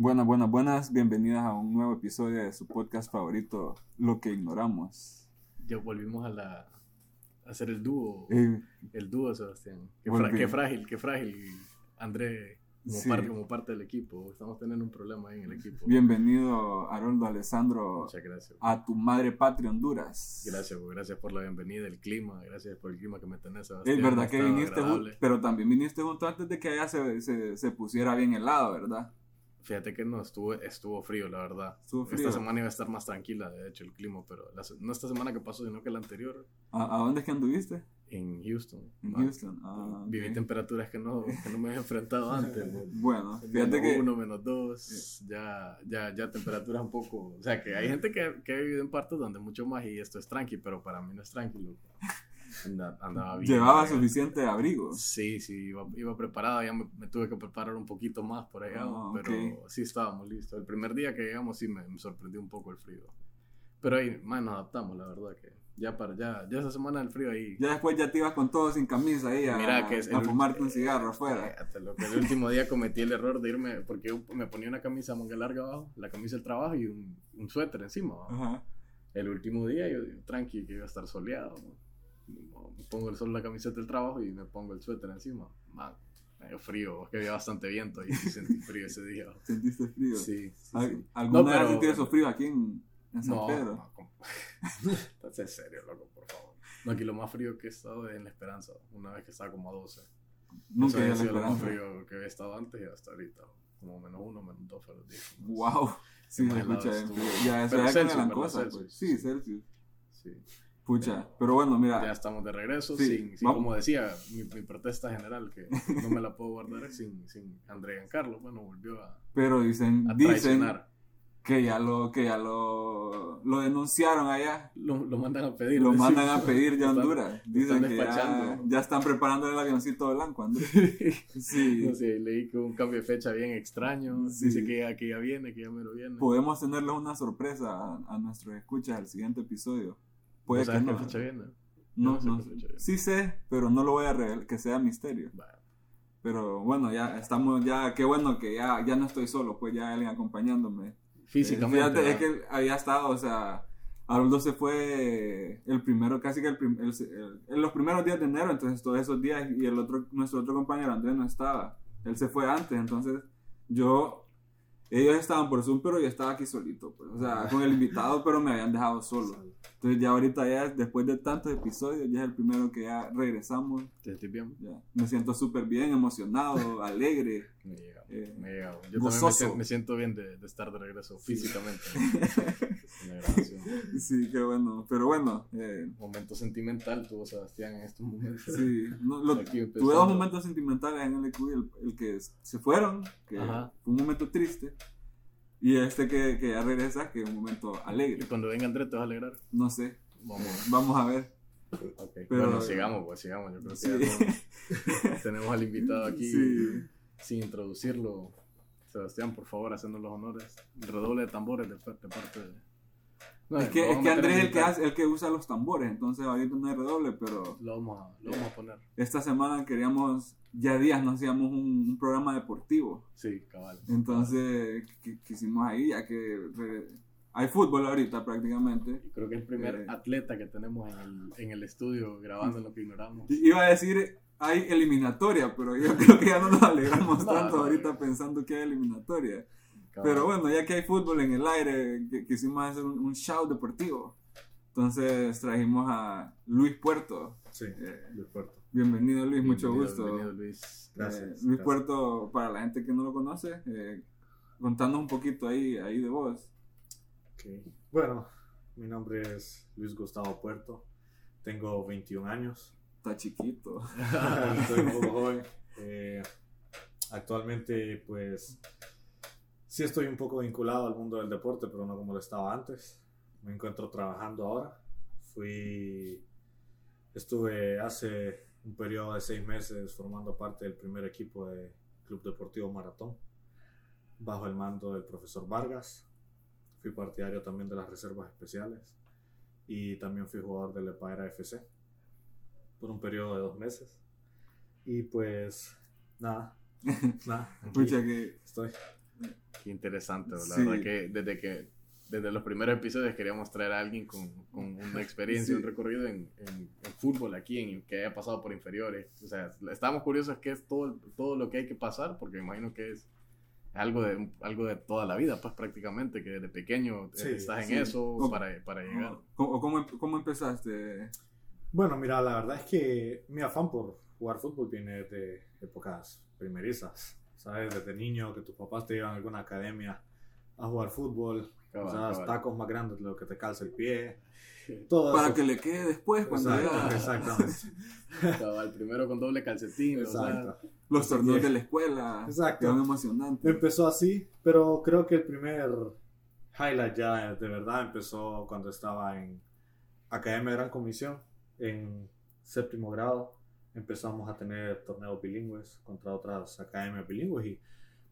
Buenas, buenas, buenas. Bienvenidas a un nuevo episodio de su podcast favorito, Lo que ignoramos. Ya volvimos a la a hacer el dúo. Eh, El dúo, Sebastián. Qué, Volví. fra- qué frágil, qué frágil. André, como, Sí. parte, como parte del equipo. Estamos teniendo un problema ahí en el equipo. bienvenido, Haroldo Alessandro, Muchas gracias. a tu madre patria Honduras. Gracias, pues, gracias por la bienvenida, el clima, gracias por el clima que me tenés, Sebastián. Es verdad que viniste, agradable. pero también viniste junto antes de que allá se, se, se pusiera bien helado, ¿verdad? Fíjate que no, estuvo, estuvo frío, la verdad. Estuvo frío. Esta semana iba a estar más tranquila, de hecho, el clima, pero la no esta semana que pasó, sino que la anterior, ¿A, a dónde es que anduviste? en Houston. En Man, Houston. Ah, Viví temperaturas que no, que no me había enfrentado antes. Bueno, fíjate Menos que... uno, menos dos, ya, ya, ya temperaturas un poco, o sea que hay gente que, que ha vivido en partes donde mucho más y esto es tranqui, pero para mí no es tranquilo. Anda- andaba bien. Llevaba suficiente abrigo. Sí, sí, iba, iba preparado, ya me, me tuve que preparar un poquito más por allá, Ah, pero ok. sí estábamos listos. El primer día que llegamos sí me, me sorprendió un poco el frío. Pero ahí, más nos adaptamos, la verdad que ya para ya, ya esa semana del frío ahí. Ya después ya te ibas con todo sin camisa ahí a, Mira que es a el- fumarte un cigarro afuera. Fíjate, lo que el último día cometí el error de irme, porque yo me ponía una camisa manga larga abajo, la camisa del trabajo y un, un suéter encima. Ajá. El último día yo tranqui, que iba a estar soleado. ¿no? Me pongo el sol la camiseta del trabajo y me pongo el suéter encima. Man, medio frío, es que había bastante viento y sentí frío ese día. ¿Sentiste frío? Sí, sí, ¿Al- sí. ¿Alguna No, vez pero- sentiste eso frío aquí en, en San No, Pedro? no, como- Estás en serio, loco, por favor. No, aquí lo más frío que he estado es en La Esperanza, una vez que estaba como a 12. Nunca había sido lo más frío que había estado antes y hasta ahorita. Como menos uno, menos dos fueron los días. Wow. Sí, se escucha bien. Ya, eso Celsius, cambian ¿verdad? cosas. Pues. Sí, Celsius. Sí. Pucha. Pero bueno, mira. Ya estamos de regreso, Sí, sin, sin- como decía, mi, mi protesta general, que no me la puedo guardar sin, sin André Giancarlo. Bueno, volvió a, Pero dicen, a dicen que ya lo, que ya lo, lo denunciaron allá. Lo, lo mandan a pedir. Lo mandan a Sí. pedir ya a Honduras. Dicen que ya, ya están preparando el avioncito blanco, Andrés. Sí. No sé, leí que un cambio de fecha bien extraño. Sí. Dice que ya, que ya viene, que ya me lo viene. Podemos tenerles una sorpresa a, a nuestros escuchas al siguiente episodio. Puede ¿No que no. viene? No, No sé no sé. Sí sé, pero no lo voy a revelar, que sea misterio. Bueno, Pero bueno, ya estamos, ya, qué bueno que ya, ya no estoy solo, pues ya alguien acompañándome. físicamente. Eh, es que había estado, o sea, Haroldo se fue el primero, casi que el, prim- el- el- en los primeros días de enero, entonces todos esos días, y el otro, nuestro otro compañero Andrés no estaba. Él se fue antes, entonces yo, ellos estaban por Zoom, pero yo estaba aquí solito, pues, o sea, con el invitado, pero me habían dejado solo. Entonces ya ahorita ya, después de tantos episodios, ya es el primero que ya regresamos. ¿Te sentís bien? Ya. Me siento súper bien, emocionado, alegre. Me he llegado. Eh, me he llegado. Yo también me siento, me siento bien de, de estar de regreso físicamente la grabación. Sí, qué bueno. Pero bueno, eh, Momento sentimental tuvo Sebastián en estos momentos. sí. No, lo- Aquí tuve dos momentos sentimentales en el EQ. El, el que se fueron, que Ajá. fue un momento triste. Y este que, que ya regresa, que es un momento Y alegre. cuando venga Andrés te vas a alegrar. No sé. Vamos. Vamos a ver. Ok. Pero- bueno, sigamos, pues sigamos. Yo creo que Sí. ya tenemos al invitado aquí Sí. Sin introducirlo. Sebastián, por favor, haciendo los honores. Redoble de tambores de, de parte de. No, Es que, es que Andrés es el que, hace, el que usa los tambores. Entonces ahorita no hay redoble, pero Lo vamos, a, lo vamos a poner. esta semana queríamos, ya días no hacíamos un, un programa deportivo. Sí, cabal. Entonces qu- quisimos ahí, ya que re- hay fútbol ahorita prácticamente. Creo que es el primer Eh. atleta que tenemos en el, en el estudio grabando en lo que ignoramos. Iba a decir, hay eliminatoria, pero yo creo que ya no nos alegramos No, tanto no, ahorita no. pensando que hay eliminatoria. Pero bueno, ya que hay fútbol en el aire, qui- quisimos hacer un, un show deportivo. Entonces trajimos a Luis Puerto. Sí, Eh, Luis Puerto. bienvenido Luis, mucho Bienvenido, gusto. Bienvenido, Luis. Eh, Gracias. Luis gracias. Puerto, para la gente que no lo conoce, eh, contanos un poquito ahí, ahí de vos. Ok. Bueno, mi nombre es Luis Gustavo Puerto. Tengo 21 años. Está chiquito. Estoy un poco joven. Eh, actualmente, pues, sí estoy un poco vinculado al mundo del deporte, pero no como lo estaba antes. Me encuentro trabajando ahora. Fui, estuve hace un periodo de seis meses formando parte del primer equipo de Club Deportivo Maratón, bajo el mando del profesor Vargas. Fui partidario también de las reservas especiales y también fui jugador del Epaera FC por un periodo de dos meses. Y pues, nada, nada, aquí Pucha, que estoy. Qué interesante, la Sí. verdad que desde que desde los primeros episodios queríamos traer a alguien con, con una experiencia, Sí. un recorrido en, en- en fútbol aquí, en, que haya pasado por inferiores. O sea, estábamos curiosos qué es todo, todo lo que hay que pasar, porque me imagino que es algo de, algo de toda la vida, pues prácticamente, que desde pequeño eh, Sí, estás sí. en eso O- para, para llegar. ¿Cómo, o cómo, cómo empezaste? Bueno, mira, la verdad es que mi afán por jugar fútbol viene de épocas primerizas. ¿Sabes? Desde niño, que tus papás te llevan a alguna academia a jugar fútbol. Cabal, usabas cabal. tacos más grandes de lo que te calza el pie. Todo Para eso. que le quede después cuando Exacto, ya exactamente. Cabal, primero con doble calcetín, o sea, Exacto. los torneos de la escuela. Exacto. Quedan emocionantes. Empezó así, pero creo que el primer highlight ya de verdad empezó cuando estaba en Academia Gran Comisión, en séptimo grado. Empezamos a tener torneos bilingües contra otras academias bilingües y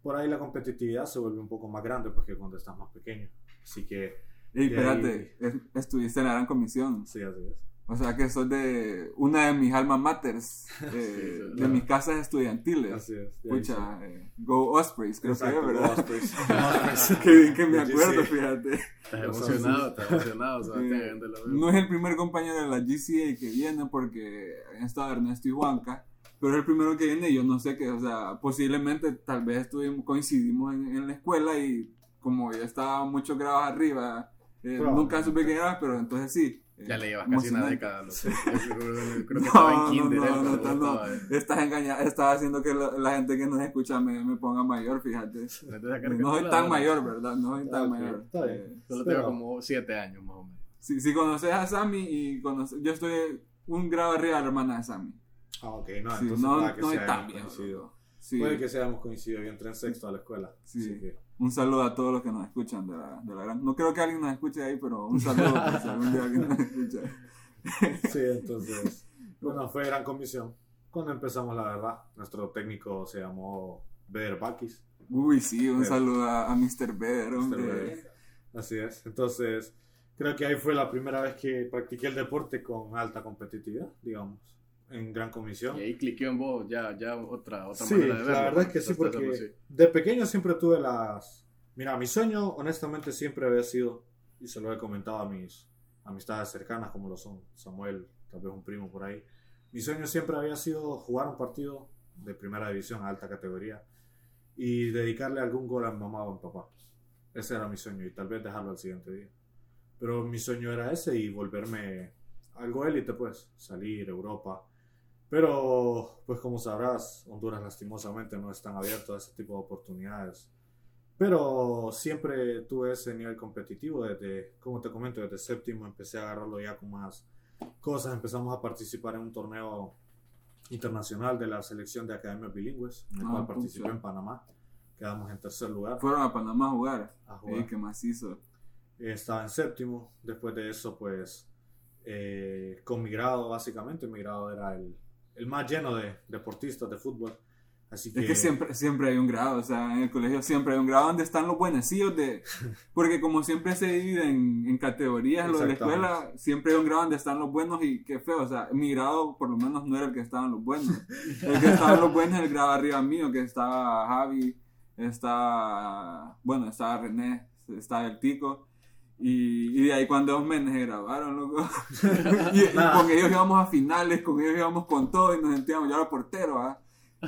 por ahí la competitividad se vuelve un poco más grande porque cuando estás más pequeño. Así que, ahí- espérate, es- estuviste en la gran comisión. sí, así es. O sea que sos de una de mis alma maters, eh, Sí, de claro. mis casas estudiantiles. Así es. Escucha, eh, Go Ospreys, creo que Exacto, es, ¿verdad? Ospreys. Ospreys. Qué bien que me acuerdo, sí. fíjate. estás emocionado, estás emocionado, Sebastián, Eh, no es el primer compañero de la GCA que viene porque han estado Ernesto y Juanca, pero es el primero que viene y yo no sé qué, o sea, posiblemente tal vez estuvimos, coincidimos en, en la escuela y como yo estaba muchos grados arriba, eh, nunca supe quién era, pero entonces sí. Ya le llevas casi una década. Lo yo creo, que No, estaba en no, kinder. no, no, no, no. eh. Estás engañando, estás haciendo que la, la gente que nos escucha me, me ponga mayor, fíjate. No soy tan mayor, ¿verdad? No soy tan mayor. está bien. Eh, Solo tengo como 7 años más o menos. si, si conoces a Sammy y conoces, yo estoy un grado arriba de la hermana de Sammy. Ah, ok, no, Sí, entonces no, que no tan. Sí. Puede que seamos coincidido. Yo entré en sexto a la escuela. Sí. Así que, Un saludo a todos los que nos escuchan de la, de la gran. No creo que alguien nos escuche ahí, pero un saludo por si algún día alguien nos escucha. sí, entonces. Bueno, fue gran comisión. Cuando empezamos, la verdad, nuestro técnico se llamó Beder Bakis. Uy, sí, un Pero- saludo a, a Mr. Beder, hombre. Beder. Así es. Entonces, creo que ahí fue la primera vez que practiqué el deporte con alta competitividad, digamos, en gran comisión. Y ahí cliqueó en vos ya, ya otra, otra Sí, manera de verlo. la verdad es que sí, porque de pequeño siempre tuve las... Mira, mi sueño honestamente siempre había sido, y se lo he comentado a mis amistades cercanas como lo son Samuel, tal vez un primo por ahí, mi sueño siempre había sido jugar un partido de primera división a alta categoría y dedicarle algún gol a mi mamá o a mi papá. Ese era mi sueño y tal vez dejarlo al siguiente día. Pero mi sueño era ese y volverme algo élite, pues, salir, Europa. Pero, pues como sabrás, Honduras lastimosamente no están abiertos a ese tipo de oportunidades. Pero siempre tuve ese nivel competitivo desde, como te comento, desde séptimo empecé a agarrarlo ya con más cosas. Empezamos a participar en un torneo internacional de la selección de academias bilingües, en el Ah, cual pucha. participé en Panamá. Quedamos en tercer lugar Fueron a Panamá a jugar. a jugar. Ey, qué macizo. Eh, estaba en séptimo. Después de eso, pues, eh, con mi grado, básicamente, mi grado era el, el más lleno de deportistas de fútbol. Así que, Es que siempre, siempre hay un grado, o sea, en el colegio siempre hay un grado donde están los buenecillos de... Porque como siempre se divide en, en categorías lo de la escuela, siempre hay un grado donde están los buenos y qué feo, o sea, mi grado por lo menos no era el que estaban los buenos. El que estaban los buenos es el grado arriba mío, que estaba Javi, estaba... Bueno, estaba René, estaba el Tico. Y, y de ahí cuando dos menes se grabaron, loco. y, y con ellos íbamos a finales, con ellos íbamos con todo y nos sentíamos, yo era portero, ¿ah?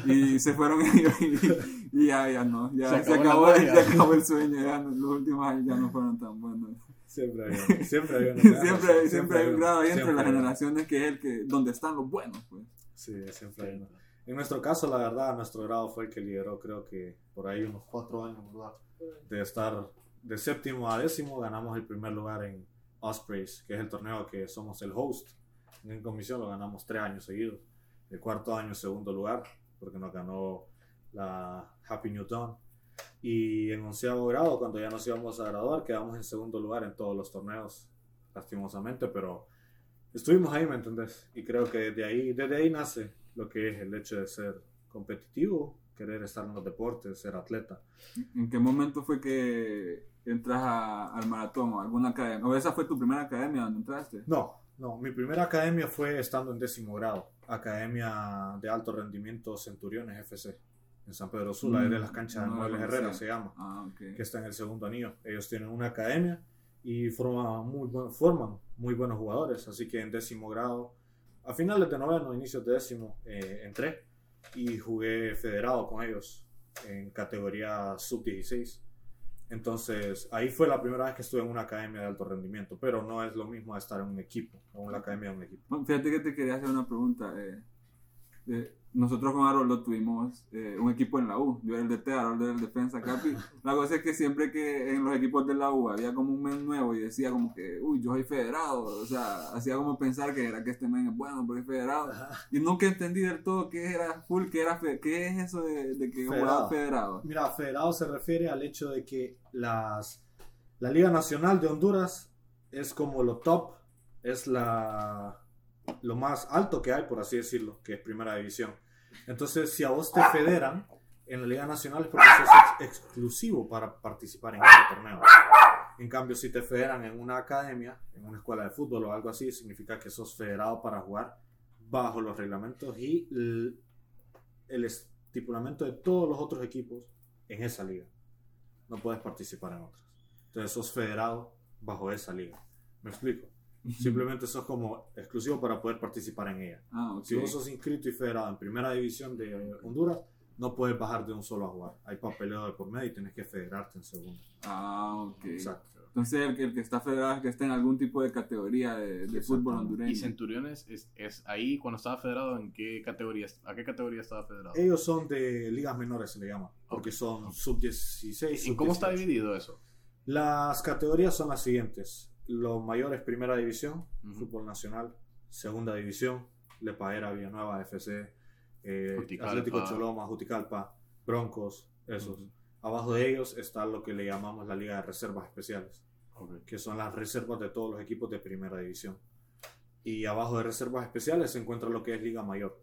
Y se fueron ellos y, y ya, ya no, ya Se se acabó acabó, se magia. acabó el sueño, ya no- los últimos años ya no fueron tan buenos. siempre hay, siempre hay uno. siempre, siempre, hay un grado ahí entre siempre las generaciones que es el que, donde están los buenos, pues. Sí, siempre hay uno. En nuestro caso, la verdad, nuestro grado fue el que lideró, creo que por ahí unos cuatro años, ¿verdad? De estar de séptimo a décimo, ganamos el primer lugar en Ospreys, que es el torneo que somos el host. En comisión lo ganamos tres años seguidos. El cuarto año, segundo lugar, porque nos ganó la Happy New Dawn. Y en onceavo grado, cuando ya nos íbamos a graduar, quedamos en segundo lugar en todos los torneos, lastimosamente, pero estuvimos ahí, ¿me entendés? Y creo que desde ahí, desde ahí nace lo que es el hecho de ser competitivo, querer estar en los deportes, ser atleta. ¿En qué momento fue que entras a- al maratón o alguna academia? ¿O esa fue tu primera academia donde entraste? No, no, mi primera academia fue estando en décimo grado, Academia de Alto Rendimiento Centuriones FC. en San Pedro Sula, es de las canchas de Mm, no la Muebles. Herrera, se llama, Ah, ok. que está en el segundo anillo. Ellos tienen una academia y forman muy, buen- forman muy buenos jugadores, así que en décimo grado, a finales de noveno, inicios de décimo, eh, entré y jugué federado con ellos en categoría sub-16. Entonces, ahí fue la primera vez que estuve en una academia de alto rendimiento, pero no es lo mismo estar en un equipo, en una academia de un equipo. Bueno, Fíjate que te quería hacer una pregunta. eh, eh, nosotros con Haroldo tuvimos eh, un equipo en la U. Yo era el DT, Haroldo era el defensa capi. La cosa es que siempre que en los equipos de la U había como un men nuevo y decía como que, uy, yo soy federado. O sea, hacía como pensar que era que este men es bueno porque es federado. Y nunca entendí del todo qué era full, qué, era fe- qué es eso de, de que Federado. jugaba federado. Mira, federado se refiere al hecho de que las, la Liga Nacional de Honduras es como lo top, es la, lo más alto que hay, por así decirlo, que es primera división. Entonces, si a vos te federan en la Liga Nacional es porque sos ex- exclusivo para participar en este torneo. En cambio, si te federan en una academia, en una escuela de fútbol o algo así, significa que sos federado para jugar bajo los reglamentos y l- el estipulamiento de todos los otros equipos en esa liga. No puedes participar en otras. Entonces sos federado bajo esa liga. ¿Me explico? Simplemente sos como exclusivo para poder participar en ella. Ah. Si vos sos inscrito y federado en primera división de Honduras, no puedes bajar de un solo a jugar. Hay papeleo de por medio y tienes que federarte en segunda. Ah, ok. Exacto. Entonces el, que- el que está federado es que está en algún tipo de categoría de, de fútbol hondureño. Y Centuriones es, es ahí cuando estaba federado, ¿en qué categoría, a qué categoría estaba federado? Ellos son de ligas menores, se le llama, porque son ok. sub-16. ¿Y cómo está sub-18. dividido eso? Las categorías son las siguientes. Los mayores, primera división, fútbol nacional, segunda división, Lepaera, Villanueva, FC, eh. Atlético Choloma, Juticalpa, Broncos, esos. Abajo de ellos está lo que le llamamos la Liga de Reservas Especiales, Ok. que son las reservas de todos los equipos de primera división. Y abajo de Reservas Especiales se encuentra lo que es Liga Mayor.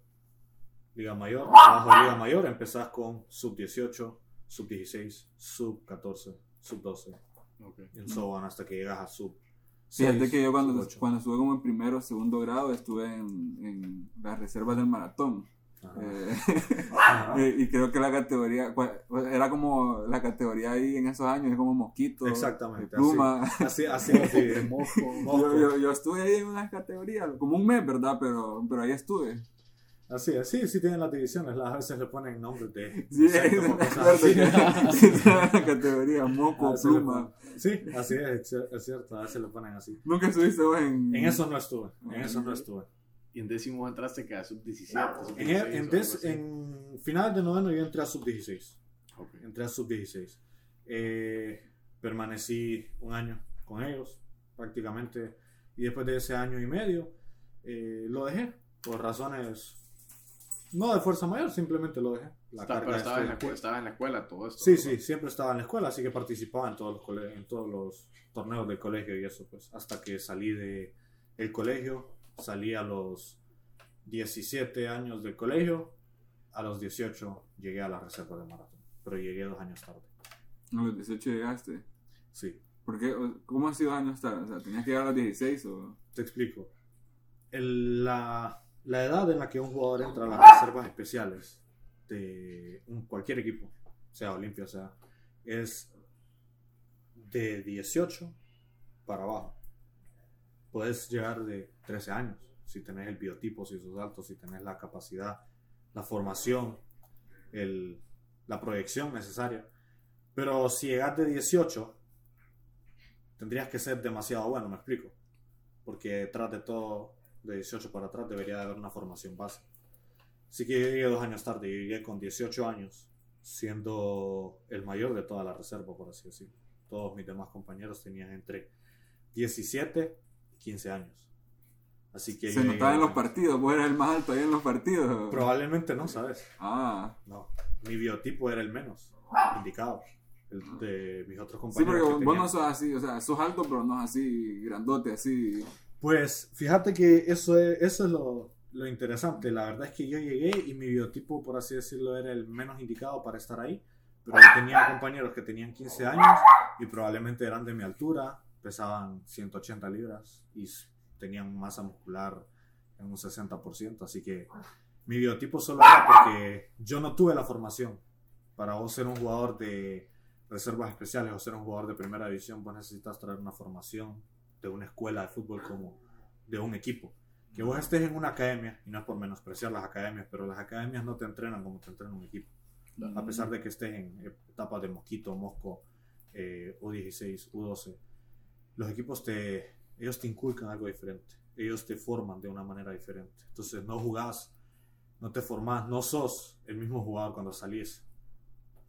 Liga Mayor, abajo de Liga Mayor empezás con sub-18, sub-16, sub-14, sub-12, ok. en so on hasta que llegas a sub. Fíjate seis, que yo cuando, ocho. cuando estuve como en primero o segundo grado estuve en, en las reservas del maratón. Eh, eh, y creo que la categoría, era como la categoría ahí en esos años, es como mosquito, Exactamente, pluma. Así, así es. sí. Mosco. Yo, yo, yo estuve ahí en una categoría, como un mes, ¿verdad? Pero, pero ahí estuve. Así es. Sí, sí tienen las divisiones. Las a veces le ponen nombres de Sí, insectos o me cosas acuerdo así. que esa era la categoría, moco, A pluma. ponen- Sí, así es, es cier- es cierto. A veces le ponen así. Nunca estuviste vos en... En eso no estuve. En eso no estuve. Y en décimo entraste que a sub-17, sub-16. En, en, así. en final de noveno yo entré a sub-16. Ok. Entré a sub-16. Eh, permanecí un año con ellos, prácticamente. Y después de ese año y medio, eh, lo dejé. Por razones, no de fuerza mayor, simplemente lo dejé. La Está- pero de estaba en, la, estaba en la escuela todo esto. Sí, ¿no? sí, siempre estaba en la escuela, así que participaba en todos los, cole- en todos los torneos del colegio y eso, pues, hasta que salí de el colegio, salí a los 17 años del colegio, a los 18 llegué a la reserva de maratón, pero llegué dos años tarde. A los 18 llegaste. Sí, ¿Por qué? ¿Cómo ha sido años tarde? O sea, ¿tenías que llegar a los 16 o...? te explico. El- la, la edad en la que un jugador entra a las reservas especiales de cualquier equipo, sea Olimpia, sea, es de 18 para abajo. Puedes llegar de 13 años si tenés el biotipo, si sos alto, si tenés la capacidad, la formación, el- la proyección necesaria. Pero si llegas de 18, tendrías que ser demasiado bueno, me explico. Porque detrás de todo, de 18 para atrás, debería de haber una formación base. Así que yo llegué dos años tarde, yo llegué con 18 años, siendo el mayor de toda la reserva, por así decirlo. Todos mis demás compañeros tenían entre 17 y 15 años. Así que Se notaba en los años. partidos, vos eras el más alto ahí en los partidos. Probablemente no, ¿sabes? Ah, No. Mi biotipo era el menos indicado. El de mis otros sí, compañeros. porque que vos, no sos así, o sea, sos alto, pero no es así grandote, así. Pues fíjate que eso es, eso es lo, lo interesante. La verdad es que yo llegué y mi biotipo, por así decirlo, era el menos indicado para estar ahí. Pero yo tenía compañeros que tenían 15 años y probablemente eran de mi altura, pesaban 180 libras y tenían masa muscular en un 60%. Así que mi biotipo solo era porque yo no tuve la formación para vos ser un jugador de reservas especiales o ser un jugador de primera división, vos necesitas traer una formación de una escuela de fútbol como de un equipo. Que vos estés en una academia, y no es por menospreciar las academias, pero las academias no te entrenan como te entrena un equipo. A pesar de que estés en etapas de mosquito, mosco, eh, U16, U12, los equipos te, ellos te inculcan algo diferente. Ellos te forman de una manera diferente. Entonces no jugás, no te formás, no sos el mismo jugador cuando salís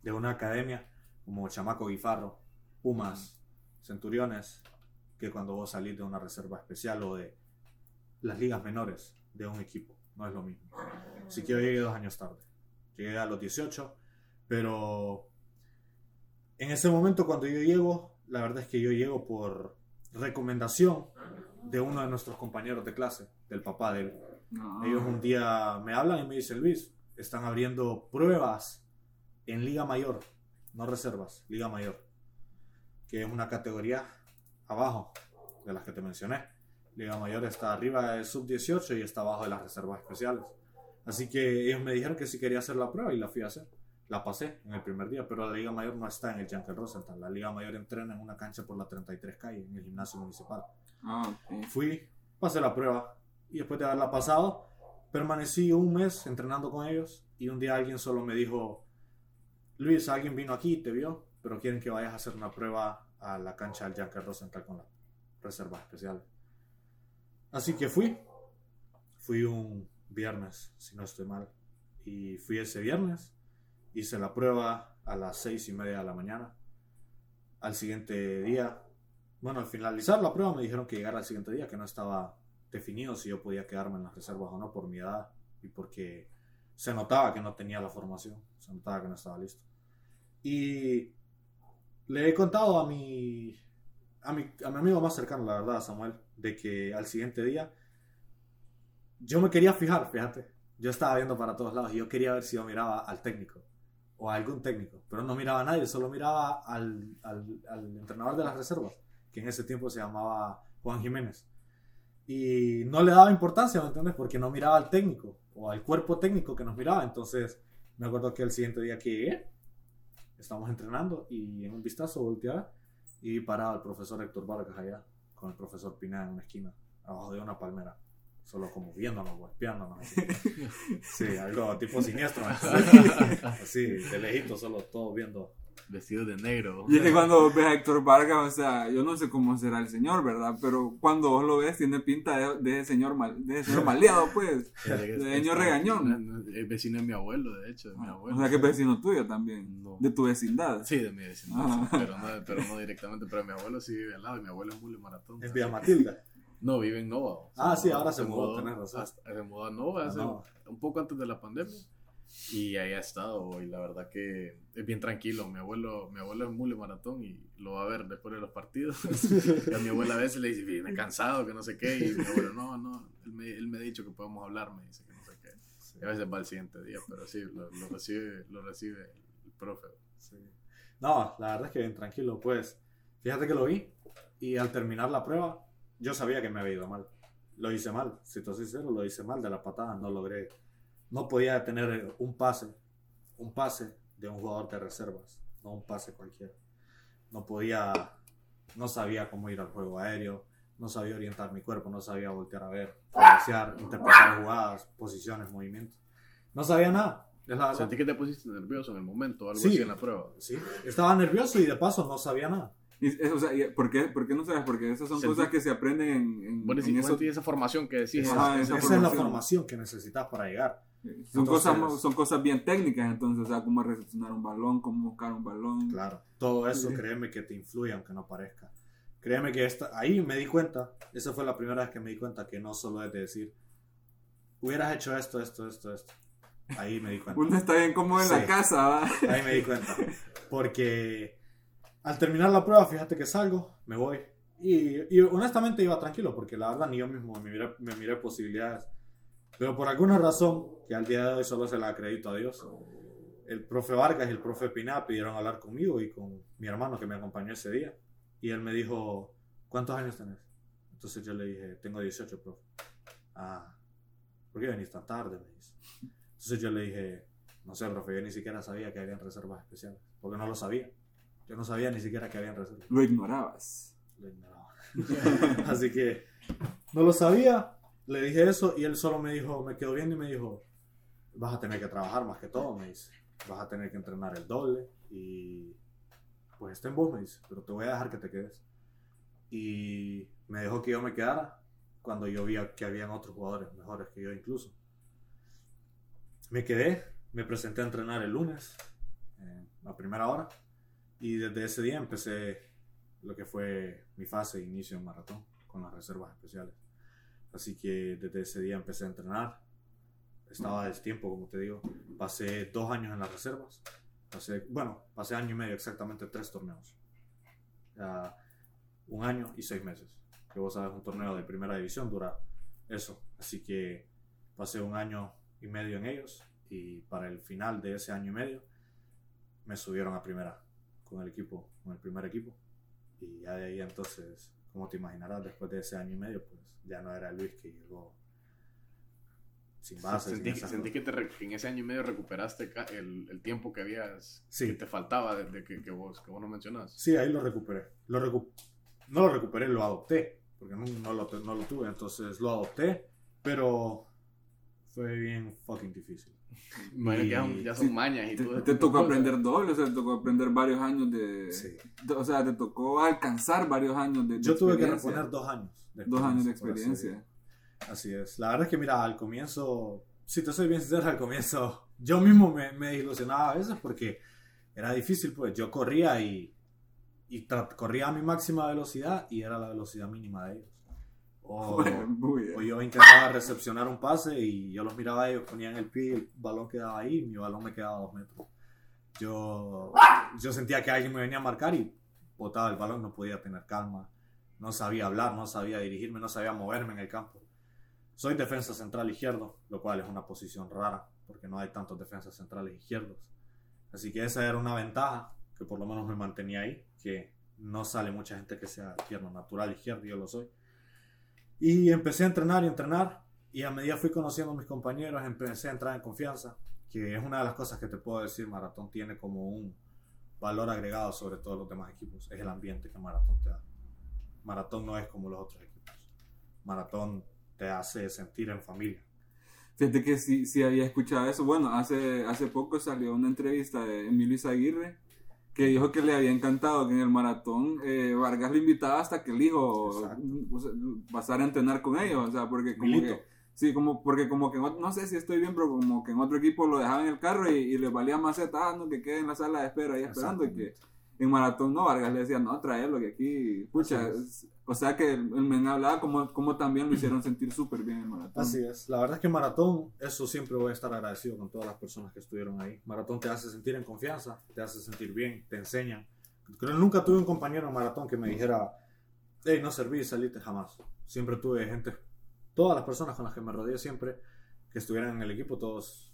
de una academia como Chamaco Guifarro, Pumas, Centuriones, que cuando vos salís de una reserva especial o de las ligas menores de un equipo. No es lo mismo. Así que yo llegué dos años tarde. Llegué a los 18, pero en ese momento cuando yo llego, la verdad es que yo llego por recomendación de uno de nuestros compañeros de clase, del papá de él. Ellos un día me hablan y me dicen, Luis, están abriendo pruebas en Liga Mayor, no reservas, Liga Mayor, que es una categoría abajo de las que te mencioné. Liga Mayor está arriba del sub-18 y está abajo de las reservas especiales. Así que ellos me dijeron que si quería hacer la prueba y la fui a hacer. La pasé en el primer día, pero la Liga Mayor no está en el Jankel Rosenthal. La Liga Mayor entrena en una cancha por la 33 calle, en el gimnasio municipal. Ah, Fui, pasé la prueba y después de haberla pasado, permanecí un mes entrenando con ellos y un día alguien solo me dijo, Luis, alguien vino aquí, te vio, pero quieren que vayas a hacer una prueba a la cancha del Jankel Rosenthal con la reserva especial. Así que fui, fui un viernes, si no estoy mal, y fui ese viernes Hice la prueba a las seis y media de la mañana. Al siguiente día, bueno, al finalizar la prueba me dijeron que llegara al siguiente día, que no estaba definido si yo podía quedarme en las reservas o no por mi edad y porque se notaba que no tenía la formación, se notaba que no estaba listo. Y le he contado a mi, a mi, a mi amigo más cercano, la verdad, Samuel, de que al siguiente día yo me quería fijar, fíjate, yo estaba viendo para todos lados y yo quería ver si yo miraba al técnico o a algún técnico, pero no miraba a nadie, solo miraba al, al, entrenador de las reservas, que en ese tiempo se llamaba Juan Jiménez. Y no le daba importancia, ¿me entiendes? Porque no miraba al técnico o al cuerpo técnico que nos miraba. Entonces, me acuerdo que el siguiente día que estábamos entrenando y en un vistazo volteaba y paraba el profesor Héctor Vargas allá con el profesor Piná en una esquina, abajo de una palmera solo como viéndonos, golpeándonos. Sí, algo tipo siniestro. Así, de lejito, solo todos viendo. Vestido de negro. Y es que cuando ves a Héctor Vargas, o sea, yo no sé cómo será el señor, ¿verdad? Pero cuando vos lo ves, tiene pinta de, de ese señor, mal, de ese señor maleado, pues. de señor regañón. El vecino de mi abuelo, de hecho. De mi abuelo. O sea, que es vecino tuyo también. No. De tu vecindad. Sí, de mi vecindad. Pero, no, pero no directamente. Pero mi abuelo sí vive al lado. Y mi abuelo es Julio Maratón. Es Villa Matilda. No, vive en Nova. ah, sí, ahora se, mudó, Se mudó a Nova, hace un poco antes de la pandemia. Y ahí ha estado, y la verdad que es bien tranquilo. Mi abuelo, mi abuelo es mule maratón y lo va a ver después de los partidos. y a mi abuela a veces le dice, viene cansado, que no sé qué. Y mi abuelo, no, no, él me, él me ha dicho que podemos hablar, me dice que no sé qué. Y a veces va el siguiente día, pero sí, lo, lo recibe, lo recibe el profe. Sí. No, la verdad es que bien tranquilo, pues. Fíjate que lo vi y al terminar la prueba yo sabía que me había ido mal. Lo hice mal, si te soy sincero, lo hice mal de la patada, no logré. No podía tener un pase, un pase de un jugador de reservas, no un pase cualquiera. No podía, no sabía cómo ir al juego aéreo, no sabía orientar mi cuerpo, no sabía voltear a ver, iniciar, interpretar jugadas, posiciones, movimientos. No sabía nada. ¿Sentí que te pusiste nervioso en el momento, algo así en la prueba? Sí, estaba nervioso y de paso no sabía nada. O sea, ¿por, qué, ¿por, qué, no sabes? Porque esas son cosas que se aprenden en... en bueno, en eso... esa formación que decís. esa, esa, es la formación que necesitas para llegar. Son, cosas, son cosas bien técnicas, entonces, o sea, cómo recepcionar un balón, cómo buscar un balón. Claro, todo eso, créeme que te influye, aunque no parezca. Créeme que esta, ahí me di cuenta, esa fue la primera vez que me di cuenta que no solo es de decir, hubieras hecho esto, esto, esto, esto. Ahí me di cuenta. Uno está bien como en la casa, ¿va? Ahí me di cuenta. Porque al terminar la prueba, fíjate que salgo, me voy. Y, honestamente iba tranquilo, porque la verdad ni yo mismo me miré, me miré posibilidades. Pero por alguna razón, que al día de hoy solo se la acredito a Dios, el profe Vargas y el profe Piná pidieron hablar conmigo y con mi hermano que me acompañó ese día. Y él me dijo, ¿cuántos años tenés? Entonces yo le dije, tengo 18, profe. Ah, ¿por qué venís tan tarde? Me dice. Entonces yo le dije, No sé, profe, yo ni siquiera sabía que habían reservas especiales, porque no lo sabía. Yo no sabía ni siquiera que habían reservas. Lo ignorabas. Lo ignoraba. Así que no lo sabía, le dije eso y él solo me dijo, me quedó viendo y me dijo, vas a tener que trabajar más que todo, me dice. Vas a tener que entrenar el doble y pues está en vos, me dice, pero te voy a dejar que te quedes. Y me dejó que yo me quedara cuando yo vi que habían otros jugadores mejores que yo incluso. Me quedé, me presenté a entrenar el lunes, eh, a primera hora, y desde ese día empecé lo que fue mi fase de inicio en maratón con las reservas especiales. Así que desde ese día empecé a entrenar. Estaba del tiempo, como te digo. Pasé dos años en las reservas. Pasé, bueno, pasé año y medio, exactamente tres torneos. Uh, un año y seis meses. Que vos sabes, un torneo de primera división dura eso. Así que pasé un año y medio en ellos. Y para el final de ese año y medio me subieron a primera con el equipo, con el primer equipo. Y ya de ahí entonces, como te imaginarás, después de ese año y medio, pues ya no era Luis que llegó sin base. Sentí, sin sentí que, te, que, en ese año y medio recuperaste el, el tiempo que habías, Sí. que te faltaba desde que, que, vos, que vos no mencionas. Sí, ahí lo recuperé. Lo recu no lo recuperé, lo adopté, porque no, no, lo, no lo tuve, entonces lo adopté, pero fue bien fucking difícil. Bueno, Y- ya, son- ya son sí, mañas y Te, todo. te tocó aprender doble, o sea, te tocó aprender varios años de... Sí. de- O sea, te tocó alcanzar varios años de, de Yo tuve que reponer dos años. de Dos años de experiencia. Así es. La verdad es que, mira, al comienzo, si te soy bien sincero, al comienzo yo mismo me, me ilusionaba a veces porque era difícil, pues yo corría y, y corría a mi máxima velocidad y era la velocidad mínima de ellos. O, bien. o yo intentaba recepcionar un pase y yo los miraba a ellos, ponían el pie el balón quedaba ahí y mi balón me quedaba a dos metros. Yo, yo sentía que alguien me venía a marcar y botaba el balón, no podía tener calma, no sabía hablar, no sabía dirigirme, no sabía moverme en el campo. Soy defensa central izquierdo, lo cual es una posición rara porque no hay tantos defensas centrales izquierdos. Así que esa era una ventaja que por lo menos me mantenía ahí, que no sale mucha gente que sea izquierdo natural izquierdo, yo lo soy. Y empecé a entrenar y entrenar. Y a medida fui conociendo a mis compañeros, empecé a entrar en confianza. Que es una de las cosas que te puedo decir, Maratón tiene como un valor agregado sobre todos los demás equipos. Es el ambiente que Maratón te da. Maratón no es como los otros equipos. Maratón te hace sentir en familia. Fíjate que sí, sí había escuchado eso. Bueno, hace, hace poco salió una entrevista de Emilio Izaguirre que dijo que le había encantado que en el maratón eh, Vargas lo invitaba hasta que el hijo o sea, pasara a entrenar con ellos. O sea, porque como Milito. que, sí, como, porque como que no sé si estoy bien, pero como que en otro equipo lo dejaban en el carro y, y les valía más ah, no, que quede en la sala de espera ahí esperando y que en maratón no, Vargas le decía, no, tráelo, que aquí, pucha, es- o sea que el, el men hablaba como, como también lo hicieron sentir súper bien en maratón. Así es. La verdad es que Maratón, eso siempre voy a estar agradecido con todas las personas que estuvieron ahí. Maratón te hace sentir en confianza, te hace sentir bien, te enseñan. Creo nunca tuve un compañero en Maratón que me dijera, hey, no serví, salite jamás. Siempre tuve gente, todas las personas con las que me rodeé siempre, que estuvieran en el equipo, todos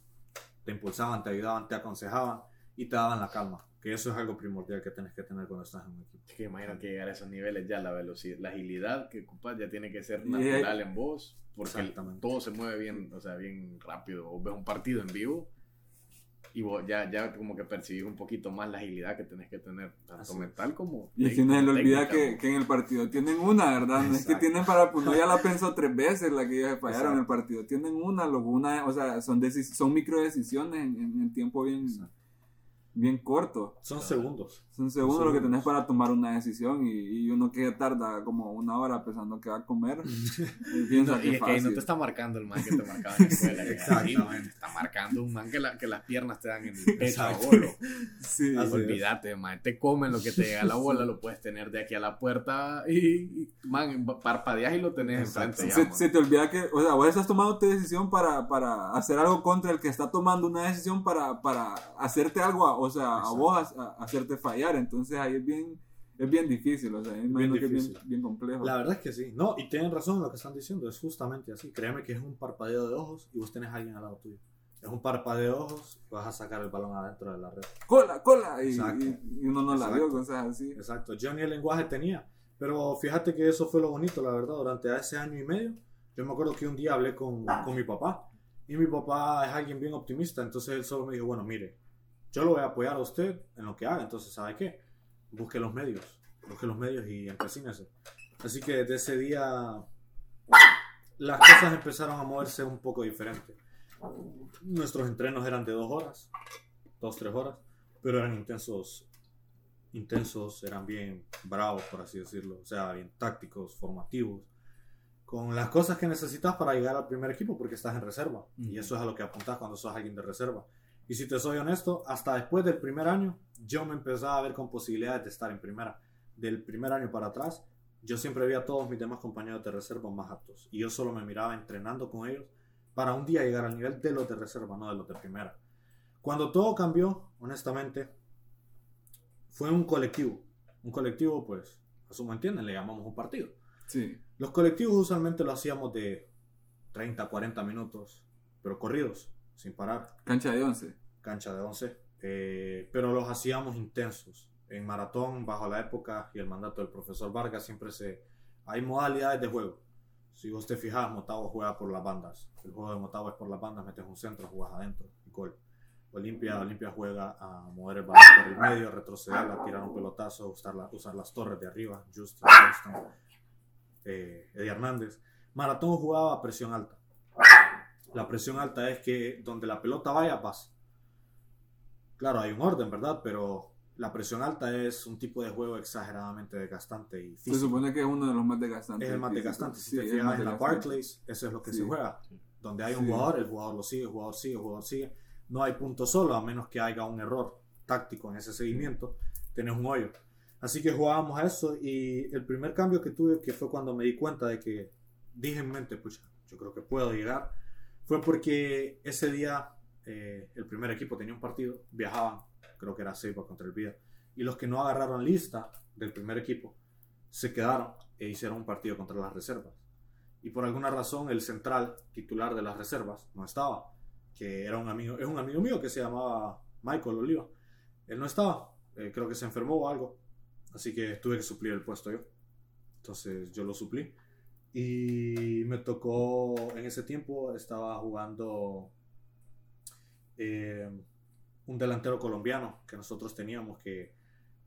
te impulsaban, te ayudaban, te aconsejaban y te daban la calma. Que eso es algo primordial que tienes que tener cuando estás en un equipo. Es que imagino que llegar a esos niveles ya la velocidad, la agilidad que ocupas ya tiene que ser natural en vos, porque todo se mueve bien, o sea, bien rápido. O ves un partido en vivo y vos ya, ya como que percibís un poquito más la agilidad que tenés que tener, tanto Así es. mental como Y es que no se le olvida que, que en el partido tienen una, ¿verdad? No es que tienen para, pues no ya la pensó tres veces la que ellos se fallaron en el partido. Tienen una, luego una, o sea, son, son micro decisiones en, en, en tiempo bien, Exacto. Bien corto. Son Claro. segundos. Son segundos lo que tenés para tomar una decisión y, y uno que tarda como una hora pensando que va a comer, y piensa No, que y es es que ahí no fácil. te está marcando el man que te marcaba en la escuela. Exactamente. te está marcando un man que, la- que las piernas te dan en el pecho a bolo. Sí. Olvídate, man. Te comen lo que te llega a la bola, lo puedes tener de aquí a la puerta y, man, parpadeas y lo tenés Exacto. enfrente. se, se te olvida que, o sea, vos estás tomando tu decisión para, para hacer algo contra el que está tomando una decisión para, para hacerte algo, a- o sea, a Exacto. vos a- a hacerte fallar. Entonces ahí es bien, es bien difícil, o sea, imagino que es bien, bien complejo. La verdad es que sí. No, y tienen razón en lo que están diciendo. Es justamente así. Créeme que es un parpadeo de ojos y vos tenés a alguien al lado tuyo. Es un parpadeo de ojos y vas a sacar el balón adentro de la red. Cola, cola, y, y- y uno no la Exacto. vio, cosas así. Exacto. Yo ni el lenguaje tenía. Pero fíjate que eso fue lo bonito, la verdad. Durante ese año y medio, yo me acuerdo que un día hablé con, con mi papá Y mi papá es alguien bien optimista, entonces él solo me dijo, bueno, mire, yo lo voy a apoyar a usted en lo que haga, entonces, ¿sabe qué? Busque los medios, busque los medios y empecínese. Así que desde ese día las cosas empezaron a moverse un poco diferente. Nuestros entrenos eran de dos horas, dos, tres horas, pero eran intensos, intensos, eran bien bravos, por así decirlo, o sea, bien tácticos, formativos, con las cosas que necesitas para llegar al primer equipo, porque estás en reserva, y eso es a lo que apuntas cuando sos alguien de reserva. Y si te soy honesto, hasta después del primer año, yo me empezaba a ver con posibilidades de estar en primera. Del primer año para atrás, yo siempre veía a todos mis demás compañeros de reserva más aptos. Y yo solo me miraba entrenando con ellos para un día llegar al nivel de los de reserva, no de los de primera. Cuando todo cambió, honestamente, fue un colectivo. Un colectivo, pues, a su entienden, le llamamos un partido. Sí. Los colectivos usualmente lo hacíamos de 30, 40 minutos, pero corridos, sin parar. Cancha de 11. Cancha de 11. eh, pero los hacíamos intensos. En maratón, bajo la época y el mandato del profesor Vargas, siempre se... Hay modalidades de juego. Si vos te fijas, Motagua juega por las bandas. El juego de Motagua es por las bandas, metes un centro, jugás adentro y gol. Olimpia, Olimpia juega a mover el balón por el medio, retrocederla, tirar un pelotazo, usar, la- usar las torres de arriba, Justin, Johnston, eh, Eddie Hernández. Maratón jugaba a presión alta. La presión alta es que donde la pelota vaya, pasa. Claro, hay un orden, ¿verdad? Pero la presión alta es un tipo de juego exageradamente desgastante y Se supone que es uno de los más desgastantes. Es el más desgastante. Si Sí, te fijas en la. Barclays, eso es lo que Sí. se juega. Donde hay un Sí. jugador, el jugador lo sigue, el jugador sigue, el jugador sigue. No hay punto solo, a menos que haya un error táctico en ese seguimiento. Tenés un hoyo. Así que jugábamos a eso y el primer cambio que tuve, que fue cuando me di cuenta de que dije en mente, pucha, yo creo que puedo llegar, fue porque ese día eh, el primer equipo tenía un partido, viajaban, creo que era Seiba contra el Vía, y los que no agarraron lista del primer equipo se quedaron e hicieron un partido contra las reservas. Y por alguna razón el central titular de las reservas no estaba, que era un amigo, es un amigo mío que se llamaba Michael Oliva. Él no estaba, eh, creo que se enfermó o algo, así que tuve que suplir el puesto yo. Entonces yo lo suplí. Y me tocó, en ese tiempo estaba jugando eh, un delantero colombiano que nosotros teníamos que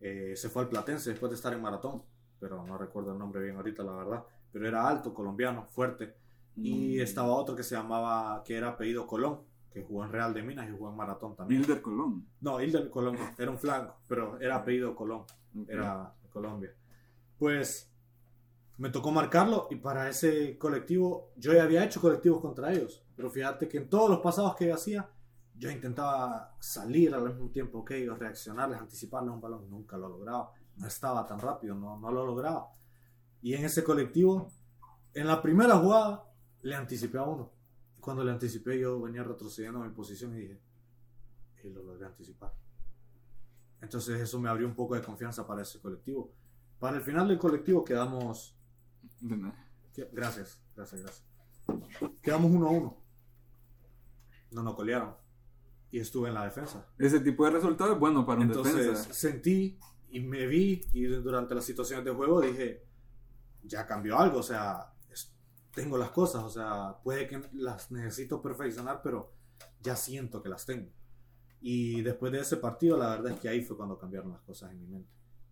eh, se fue al Platense después de estar en maratón, pero no recuerdo el nombre bien ahorita, la verdad. Pero era alto, colombiano, fuerte. Y Mm. estaba otro que se llamaba, que era apellido Colón, que jugó en Real de Minas y jugó en Maratón también. Wilder Colón. No, Hilder Colón no, era un flanco, pero era apellido Colón, era de Colombia. Pues me tocó marcarlo y para ese colectivo, yo ya había hecho colectivos contra ellos, pero fíjate que en todos los pasados que yo hacía, yo intentaba salir al mismo tiempo que ellos, reaccionarles, anticiparles un balón, nunca lo lograba, no estaba tan rápido, no, no lo lograba. Y en ese colectivo, en la primera jugada, le anticipé a uno. Cuando le anticipé, yo venía retrocediendo a mi posición y dije, y lo logré anticipar. Entonces eso me abrió un poco de confianza para ese colectivo. Para el final del colectivo quedamos... De nada. que- Gracias, gracias, gracias. Quedamos uno a uno. No nos colearon. Y estuve en la defensa. Ese tipo de resultado es bueno para un Entonces defensa. sentí y me vi y durante las situaciones de juego dije, ya cambió algo, o sea, tengo las cosas, o sea, puede que las necesito perfeccionar, pero ya siento que las tengo. Y después de ese partido, la verdad es que ahí fue cuando cambiaron las cosas en mi mente.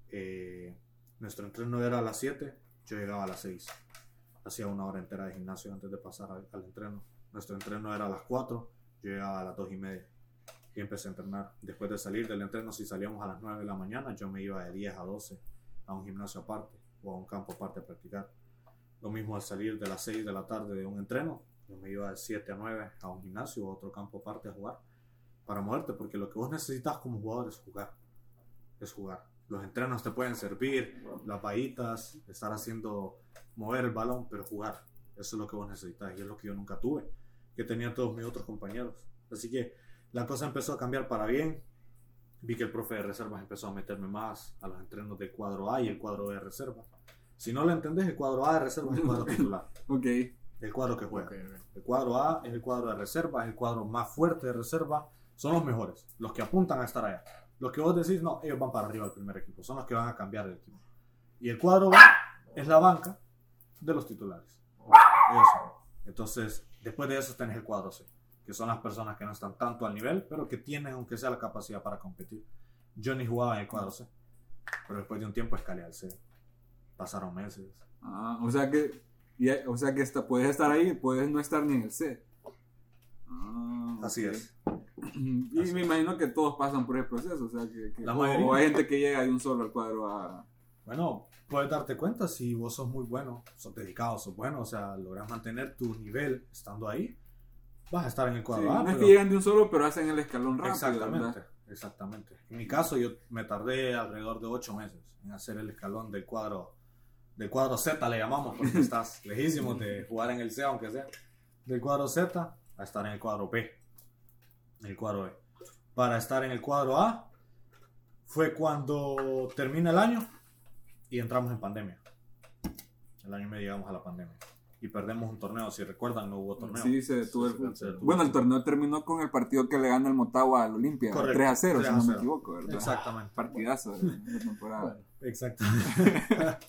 Eh, nuestro entreno era a las 7, yo llegaba a las 6. Hacía una hora entera de gimnasio antes de pasar al, al entreno. Nuestro entreno era a las 4, yo llegaba a las 2 y media y empecé a entrenar. Después de salir del entreno, si salíamos a las 9 de la mañana, yo me iba de 10 a 12 a un gimnasio aparte o a un campo aparte a practicar. Lo mismo al salir de las 6 de la tarde de un entreno, yo me iba de 7 a 9 a un gimnasio o a otro campo aparte a jugar para moverte, porque lo que vos necesitas como jugador es jugar. Es jugar. Los entrenos te pueden servir, las vallitas, estar haciendo mover el balón, pero jugar. Eso es lo que vos necesitas y es lo que yo nunca tuve, que tenía todos mis otros compañeros. Así que la cosa empezó a cambiar para bien. Vi que el profe de reservas empezó a meterme más a los entrenos del cuadro A y el cuadro B de reserva. Si no lo entendés, el cuadro A de reserva es el cuadro titular, Ok. el cuadro que juega. El cuadro A es el cuadro de reserva, es el cuadro más fuerte de reserva. Son los mejores, los que apuntan a estar allá. Los que vos decís, no, ellos van para arriba del primer equipo, son los que van a cambiar el equipo. Y el cuadro B es la banca de los titulares. Son. Entonces, después de eso tenés el cuadro C. que son las personas que no están tanto al nivel, pero que tienen, aunque sea la capacidad para competir. Yo ni jugaba en el cuadro C, pero después de un tiempo escalé al C. Pasaron meses. Ah, o sea que, y- o sea que está, puedes estar ahí, puedes no estar ni en el C. Ah, Así ok. es. Y Así me imagino que todos pasan por ese proceso, o sea que, que- La o- mayoría. o hay gente que llega de un solo al cuadro a... Bueno, puedes darte cuenta si vos sos muy bueno, sos dedicado, sos bueno, o sea, logras mantener tu nivel estando ahí, vas a estar en el Sí, cuadro A. no es pero- que llegan de un solo, pero hacen el escalón rápido. Exactamente, ¿verdad? exactamente. En mi caso, yo me tardé alrededor de ocho meses en hacer el escalón del cuadro, del cuadro Z, le llamamos, porque estás lejísimo de jugar en el C, aunque sea, del cuadro Z a estar en el cuadro B, en el cuadro B. Para estar en el cuadro A fue cuando termina el año y entramos en pandemia. El año y medio llegamos a la pandemia. Y perdemos un torneo, si recuerdan, no hubo torneo. Sí, se tuvo se el-. Bueno, el torneo terminó con el partido que le gana el Motagua al Olimpia, Correcto, 3 a 0, 3 si no 0. me equivoco, ¿verdad? Exactamente. Partidazo de de temporada. Bueno, Exactamente.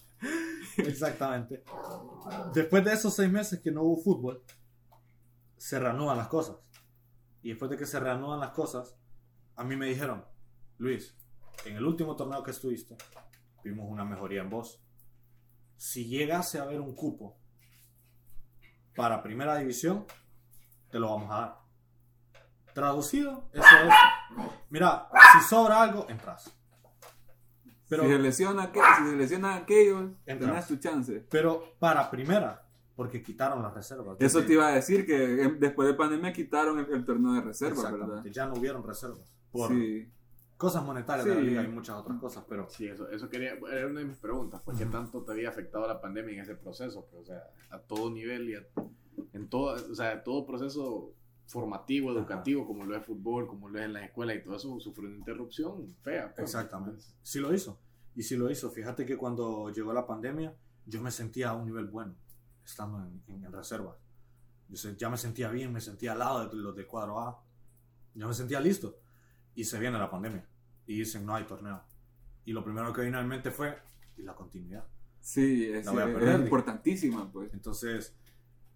Exactamente. Después de esos seis meses que no hubo fútbol, se reanudan las cosas. Y después de que se reanudan las cosas, a mí me dijeron, Luis, en el último torneo que estuviste, vimos una mejoría en vos. Si llegase a haber un cupo para primera división, te lo vamos a dar. Traducido, eso es, mira, si sobra algo, entras. Pero, si se lesiona aquello, si se lesiona aquello, Entras. tu chance. pero para primera, porque quitaron las reservas. Eso te iba a decir que después de pandemia quitaron el, el torneo de reserva, Exactamente, ¿verdad? Ya no hubieron reservas. Por Sí. cosas monetarias de la Sí. liga y muchas otras cosas, pero Sí, eso, eso quería, era una de mis preguntas, pues qué tanto te había afectado la pandemia en ese proceso, pues, o sea, a todo nivel y a- en todo, o sea, todo proceso formativo, educativo, como lo es fútbol, como lo es en la escuela y todo eso, sufrió una interrupción fea. pues. Exactamente. sí lo hizo. Y sí lo hizo. Fíjate que cuando llegó la pandemia, yo me sentía a un nivel bueno, estando en, en, en reservas. Yo se- ya me sentía bien, me sentía al lado de los del cuadro A. Ya me sentía listo. Y se viene la pandemia. Y dicen, no hay torneo. Y lo primero que vino en mente fue, y la continuidad. Sí, es, es importantísima, pues. Entonces,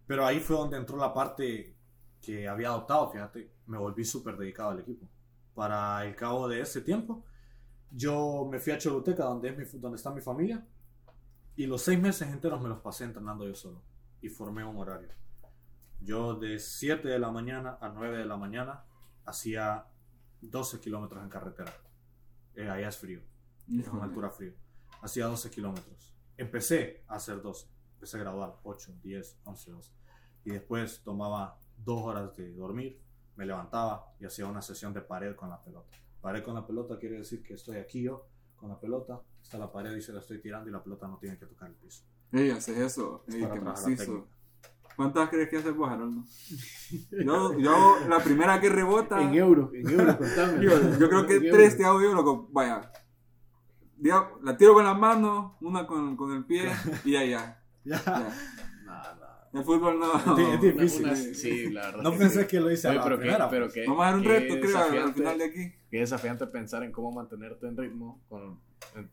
pero ahí fue donde entró la parte que había adoptado, fíjate, me volví súper dedicado al equipo. Para el cabo de ese tiempo, yo me fui a Choluteca, donde, es mi, donde está mi familia, y los seis meses enteros me los pasé entrenando yo solo, y formé un horario. Yo de 7 de la mañana a 9 de la mañana hacía 12 kilómetros en carretera. Eh, allá es frío es una altura fría. Hacía 12 kilómetros. Empecé a hacer 12. Empecé gradual, 8, 10, 11, 12. Y después tomaba dos horas de dormir, me levantaba y hacía una sesión de pared con la pelota. Pared con la pelota quiere decir que estoy aquí yo con la pelota, está la pared y se la estoy tirando y la pelota no tiene que tocar el piso. Ey, haces eso. Es Ey, para qué macizo. ¿Cuántas crees que haces vos, Haroldo? Yo, yo, la primera que rebota. En euros, en euros, contame. Yo, yo creo que En tres euros. te hago yo, loco. Vaya. La tiro con la mano, una con, con el pie y ya, ya. Ya. ya. El fútbol no. Es difícil. una- sí, la verdad. No que pensé sí. que lo hice a Oye, la pero que, primera. pero pues. que, Vamos a dar un reto, creo, al final de aquí. Qué desafiante pensar en cómo mantenerte en ritmo. Con,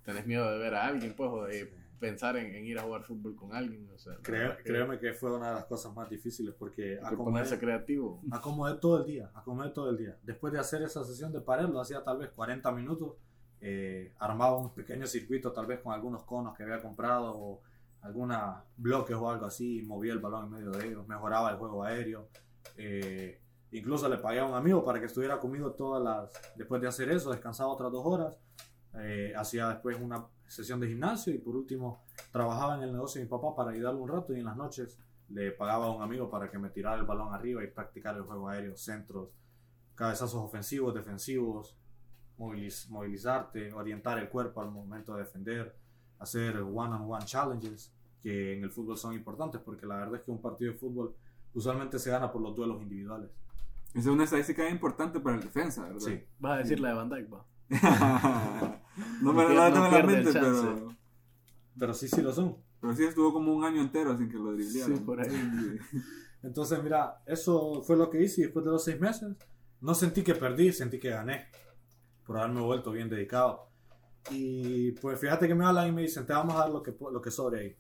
tenés miedo de ver a alguien, pues, o de pensar en, en ir a jugar fútbol con alguien. O sea, la Creo- créeme que fue una de las cosas más difíciles porque ponerse acomodé, creativo. acomodé todo el día, acomodé todo el día. Después de hacer esa sesión de pared, lo hacía tal vez 40 minutos, eh, armaba un pequeño circuito tal vez con algunos conos que había comprado o algunos bloques o algo así, movía el balón en medio de ellos, mejoraba el juego aéreo. eh, incluso le pagué a un amigo para que estuviera conmigo todas las... Después de hacer eso, descansaba otras dos horas, eh, hacía después una sesión de gimnasio y por último trabajaba en el negocio de mi papá para ayudarle un rato y en las noches le pagaba a un amigo para que me tirara el balón arriba y practicar el juego aéreo, centros, cabezazos ofensivos, defensivos, moviliz- movilizarte, orientar el cuerpo al momento de defender, hacer one-on-one challenges, que en el fútbol son importantes porque la verdad es que un partido de fútbol usualmente se gana por los duelos individuales. Esa es una estadística importante para el defensa, ¿verdad? Sí, Vas a decir la de Van Dyke, va. no me No la no en la pierde el mente, pero. pero sí, sí lo son. Pero sí estuvo como un año entero sin que lo driblearan. Sí, por ahí. Sí. Entonces, mira, eso fue lo que hice y después de los seis meses no sentí que perdí, sentí que gané por haberme vuelto bien dedicado. Y pues fíjate que me hablan y me dicen, te vamos a dar lo que, lo que sobre ahí.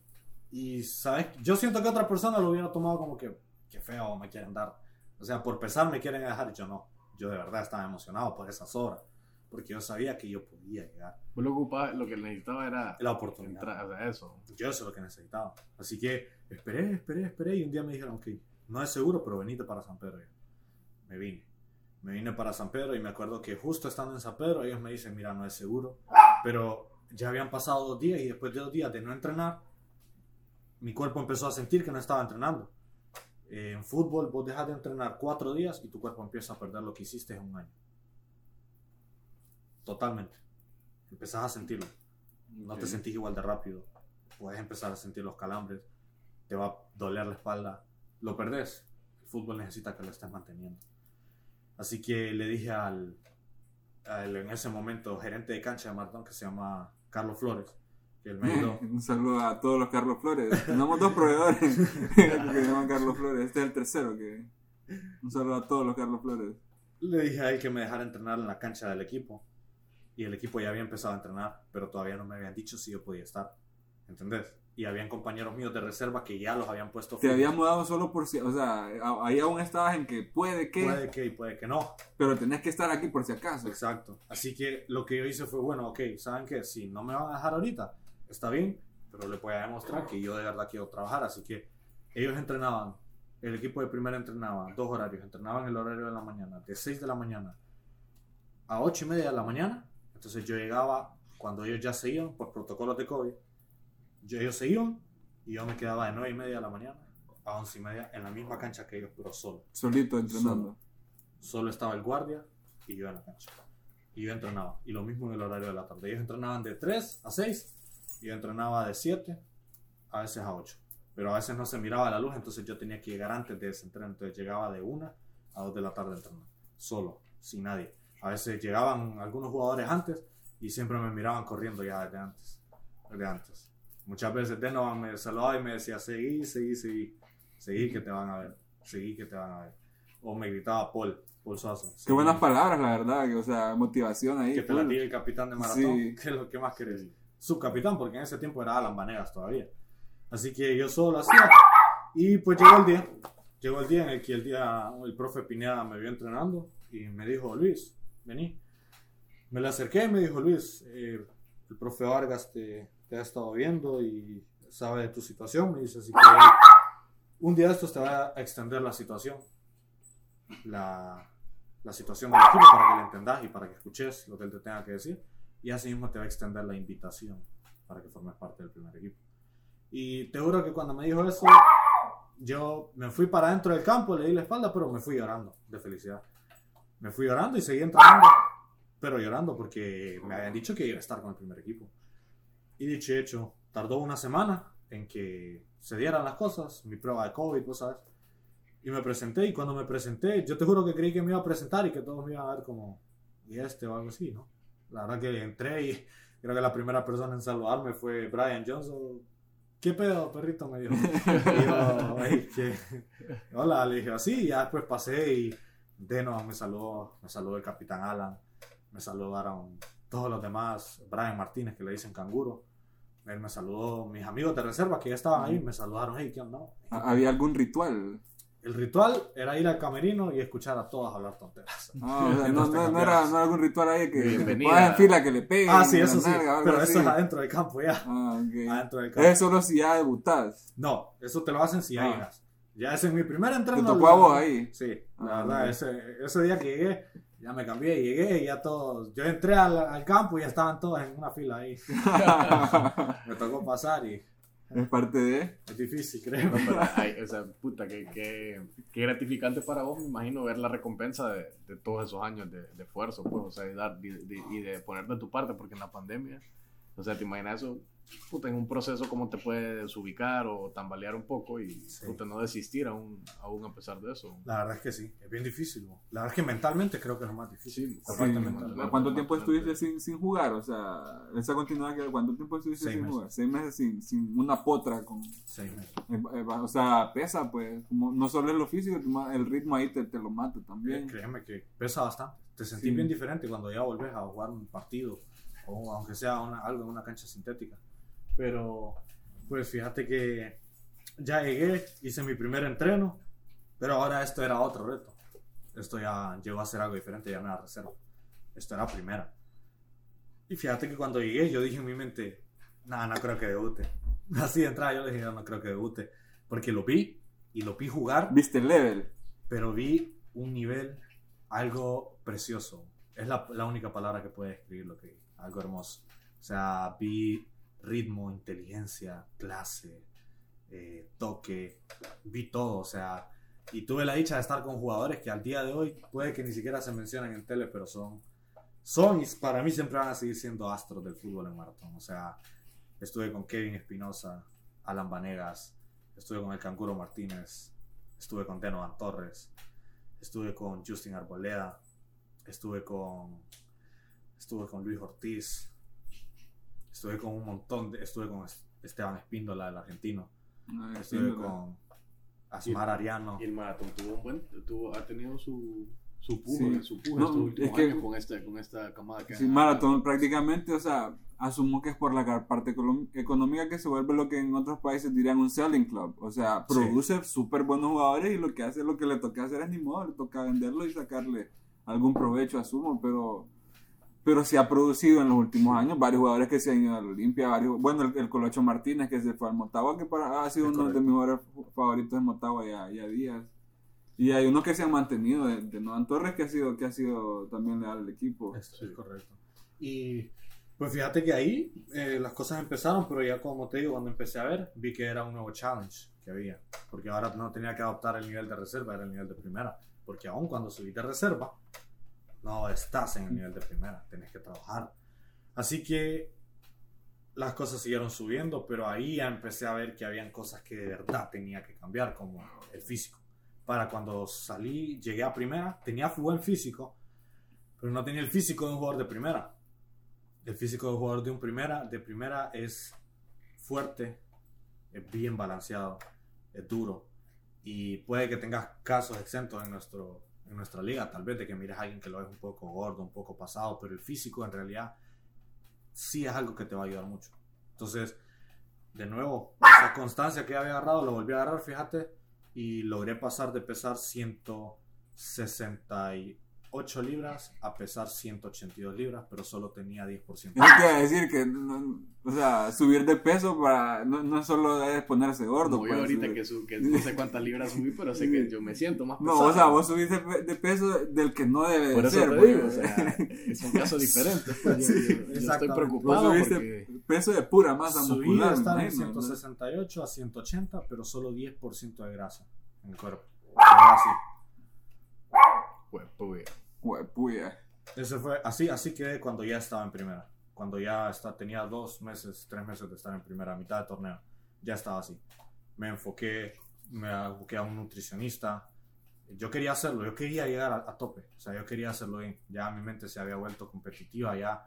Y, ¿sabes? Yo siento que otra persona lo hubiera tomado como que, que feo, me quieren dar O sea, por pesar me quieren dejar y yo no. Yo de verdad estaba emocionado por esas horas. Porque yo sabía que yo podía llegar. Vos lo ocupabas, lo que necesitaba era La oportunidad. entrar, o sea, eso. Yo eso es lo que necesitaba. Así que esperé, esperé, esperé y un día me dijeron, ok, no es seguro, pero venite para San Pedro. Me vine. Me vine para San Pedro y me acuerdo que justo estando en San Pedro ellos me dicen, mira, no es seguro. Pero ya habían pasado dos días y después de dos días de no entrenar, mi cuerpo empezó a sentir que no estaba entrenando. Eh, en fútbol vos dejas de entrenar cuatro días y tu cuerpo empieza a perder lo que hiciste en un año. Totalmente. Empezás a sentirlo. No te sentís igual de rápido. Puedes empezar a sentir los calambres. Te va a doler la espalda. Lo perdés. El fútbol necesita que lo estés manteniendo. Así que le dije al, al, en ese momento gerente de cancha de Martón que se llama Carlos Flores. Que. Un saludo a todos los Carlos Flores. Tenemos dos proveedores que se llaman Carlos Flores. Este es el tercero que. Un saludo a todos los Carlos Flores. Le dije a él que me dejara entrenar en la cancha del equipo. Y el equipo ya había empezado a entrenar, pero todavía no me habían dicho si yo podía estar. ¿Entendés? Y habían compañeros míos de reserva que ya los habían puesto. Te fijos. había mudado solo por si. O sea, ahí aún estabas en que puede que. Puede que y puede que no. Pero tenés que estar aquí por si acaso. Exacto. Así que lo que yo hice fue, bueno, ok, ¿saben qué? Si no me van a dejar ahorita, está bien, pero le voy a demostrar que yo de verdad quiero trabajar. Así que ellos entrenaban, el equipo de primera entrenaba dos horarios, entrenaban el horario de la mañana, de 6 de la mañana a 8 y media de la mañana. Entonces yo llegaba cuando ellos ya se iban por protocolos de COVID. Yo, ellos se iban y yo me quedaba de 9 y media de la mañana a 11 y media en la misma cancha que ellos, pero solo. Solito entrenando. Solo estaba el guardia y yo en la cancha. Y yo entrenaba. Y lo mismo en el horario de la tarde. Ellos entrenaban de 3 a 6 y yo entrenaba de 7 a veces a 8. Pero a veces no se miraba la luz, entonces yo tenía que llegar antes de ese entreno. Entonces llegaba de 1 a 2 de la tarde a entrenar. Solo, sin nadie. A veces llegaban algunos jugadores antes y siempre me miraban corriendo ya desde antes. Desde antes. Muchas veces Denovan me saludaba y me decía, seguí, seguí, seguí. Seguí que te van a ver. Seguí que te van a ver. O me gritaba Paul, Paul Suazo. Qué buenas palabras, la verdad. que, O sea, motivación ahí. Que te la tire el capitán de maratón. Sí. ¿Qué es lo que más querés? Subcapitán, porque en ese tiempo era Alan Vanegas todavía. Así que yo solo lo hacía. Y pues llegó el día. Llegó el día en el que el día el profe Pineda me vio entrenando y me dijo, Luis, vení. Me le acerqué y me dijo, Luis, eh, el profe Vargas te, ha estado viendo y sabe de tu situación. Me dice, así que un día de estos te va a extender la situación. La, la situación del equipo para que le entendas y para que escuches lo que él te tenga que decir. Y así mismo te va a extender la invitación para que formes parte del primer equipo. Y te juro que cuando me dijo eso, yo me fui para adentro del campo, le di la espalda, pero me fui llorando de felicidad. Me fui llorando y seguí entrando, pero llorando porque me habían dicho que iba a estar con el primer equipo. Y dicho y hecho, tardó una semana en que se dieran las cosas, mi prueba de COVID, vos sabes. Y me presenté, y cuando me presenté, yo te juro que creí que me iba a presentar y que todos me iban a ver como, y este o algo así, ¿no? La verdad que entré y creo que la primera persona en saludarme fue Brian Johnson. ¿Qué pedo, perrito? Me dijo. Y yo, "Ey, ¿qué?". Hola, le dije así, y ya después pasé y Deno me saludó, me saludó el capitán Alan, me saludaron todos los demás, Brian Martínez, que le dicen canguro. Él me saludó, mis amigos de reserva que ya estaban ahí, me saludaron, hey, ¿qué onda? ¿Ha- ¿Había algún ritual? El ritual era ir al camerino y escuchar a todos hablar tonteras. Ah, o sea, no, no- no era, no era algún ritual ahí que, pongas en fila, que le peguen. Ah, sí, eso la sí, pero así. eso es adentro del campo ya. Ah, ok. Adentro del campo. Es solo si ya debutás. No, eso te lo hacen si ya Ah. llegas. Ya ese es mi primer entreno. Te tocó a vos ahí. Sí, la Ah, verdad, ok. ese, ese día que llegué, ya me cambié, llegué y ya todos. Yo entré al, al campo y ya estaban todos en una fila ahí. Me tocó pasar y es parte de. es difícil, creo. No, pero, ay, o sea, puta, qué, qué, qué gratificante para vos, me imagino, ver la recompensa de, de todos esos años de, de esfuerzo, pues, o sea, y, dar, de, y de poner de tu parte, porque en la pandemia, o sea, te imaginas eso, puta, en un proceso cómo te puedes desubicar o tambalear un poco y, Sí. puta, no desistir aún, aún a pesar de eso. La verdad es que sí, es bien difícil. La verdad es que mentalmente creo que es lo más difícil. Sí, Sí, ¿Cuánto tiempo estuviste sin, sin jugar? O sea, esa continuidad que ¿cuánto tiempo estuviste Seis sin meses. jugar? Seis meses sin, sin una potra con Seis meses. eh, eh, o sea, pesa pues, como no solo es lo físico, el ritmo ahí te, te lo mata también. Créeme que pesa bastante. Te sentís Sí. bien diferente cuando ya volvés a jugar un partido, o aunque sea una- algo en una cancha sintética. Pero, pues fíjate que ya llegué, hice mi primer entreno, Pero ahora esto era otro reto. Esto ya llegó a ser algo diferente, ya no era reserva. Esto era primera. Y fíjate que cuando llegué, yo dije en mi mente, nada, no creo que debute. Así de entrada, yo dije, no, no creo que debute. Porque lo vi y lo vi jugar, ¿Viste el level? pero vi un nivel, algo precioso. Es la, la única palabra que puede describir lo que vi. Algo hermoso. O sea, vi ritmo, inteligencia, clase, eh, toque, vi todo. O sea, y tuve la dicha de estar con jugadores que al día de hoy puede que ni siquiera se mencionen en tele, pero son, son y para mí siempre van a seguir siendo astros del fútbol en maratón. O sea, estuve con Kevin Espinosa, Alan Vanegas, estuve con el Canguro Martínez, estuve con Denovan Torres, estuve con Justin Arboleda, estuve con estuve con Luis Ortiz, estuve con un montón de, estuve con Es- Esteban Espíndola, el argentino, Ay, estuve sí, con Asmar Ariano. Y el maratón tuvo un buen, tuvo, ha tenido su, su Sí. pujo, su pujo No, estos últimos es que- años con esta, con esta camada que Sí, maratón prácticamente, o sea, asumo que es por la parte económica que se vuelve lo que en otros países dirían un selling club. O sea, Sí. produce súper buenos jugadores y lo que hace, lo que le toca hacer es ni modo, le toca venderlo y sacarle algún provecho, asumo, pero pero sí ha producido en los últimos años varios jugadores que se han ido a la Olimpia, varios, bueno, el, el Colocho Martínez que se fue al Motagua, que para, ha sido Es uno de correcto. mis jugadores favoritos de Motagua ya, ya días. Y hay unos que se han mantenido, de, de Noan Torres que ha sido, que ha sido también leal al equipo. Es, es correcto. Y pues fíjate que ahí eh, las cosas empezaron, pero ya como te digo, cuando empecé a ver, vi que era un nuevo challenge que había. Porque ahora no tenía que adoptar el nivel de reserva, era el nivel de primera. Porque aún cuando subí de reserva, no estás en el nivel de primera, tenés que trabajar. Así que las cosas siguieron subiendo, pero ahí empecé a ver que habían cosas que de verdad tenía que cambiar, como el físico. Para cuando salí, llegué a primera, tenía buen físico, pero no tenía el físico de un jugador de primera. El físico de un jugador de un primera, de primera es fuerte, es bien balanceado, es duro. Y puede que tengas casos exentos en, nuestro, en nuestra liga, tal vez de que mires a alguien que lo es un poco gordo, un poco pasado, pero el físico en realidad sí es algo que te va a ayudar mucho. Entonces, de nuevo, esa constancia que había agarrado, lo volví a agarrar, fíjate, y logré pasar de pesar 168 libras a pesar 182 libras, pero solo tenía 10%. Eso te iba a decir que, no- o sea, subir de peso para, no, no solo es ponerse gordo. Como yo pues, ahorita subir- que, su- que no sé cuántas libras subí, pero sé que yo me siento más pesado. No, o sea, vos subís de, de peso del que no debe Por de eso ser. te pues. digo, o sea, es un caso diferente. pues, yo, yo- yo estoy. Vos preocupado subiste porque... peso de pura masa Subí muscular. de imagino, ¿no? 168 a 180, pero solo 10% de grasa en el cuerpo. Así. Pues, pues, Huepuya. Ese fue así, así quedé cuando ya estaba en primera. Cuando ya está, tenía dos meses, tres meses de estar en primera, mitad de torneo. Ya estaba así. Me enfoqué, me enfoqué a un nutricionista. Yo quería hacerlo, yo quería llegar a, a tope. O sea, yo quería hacerlo bien. Ya mi mente se había vuelto competitiva, ya,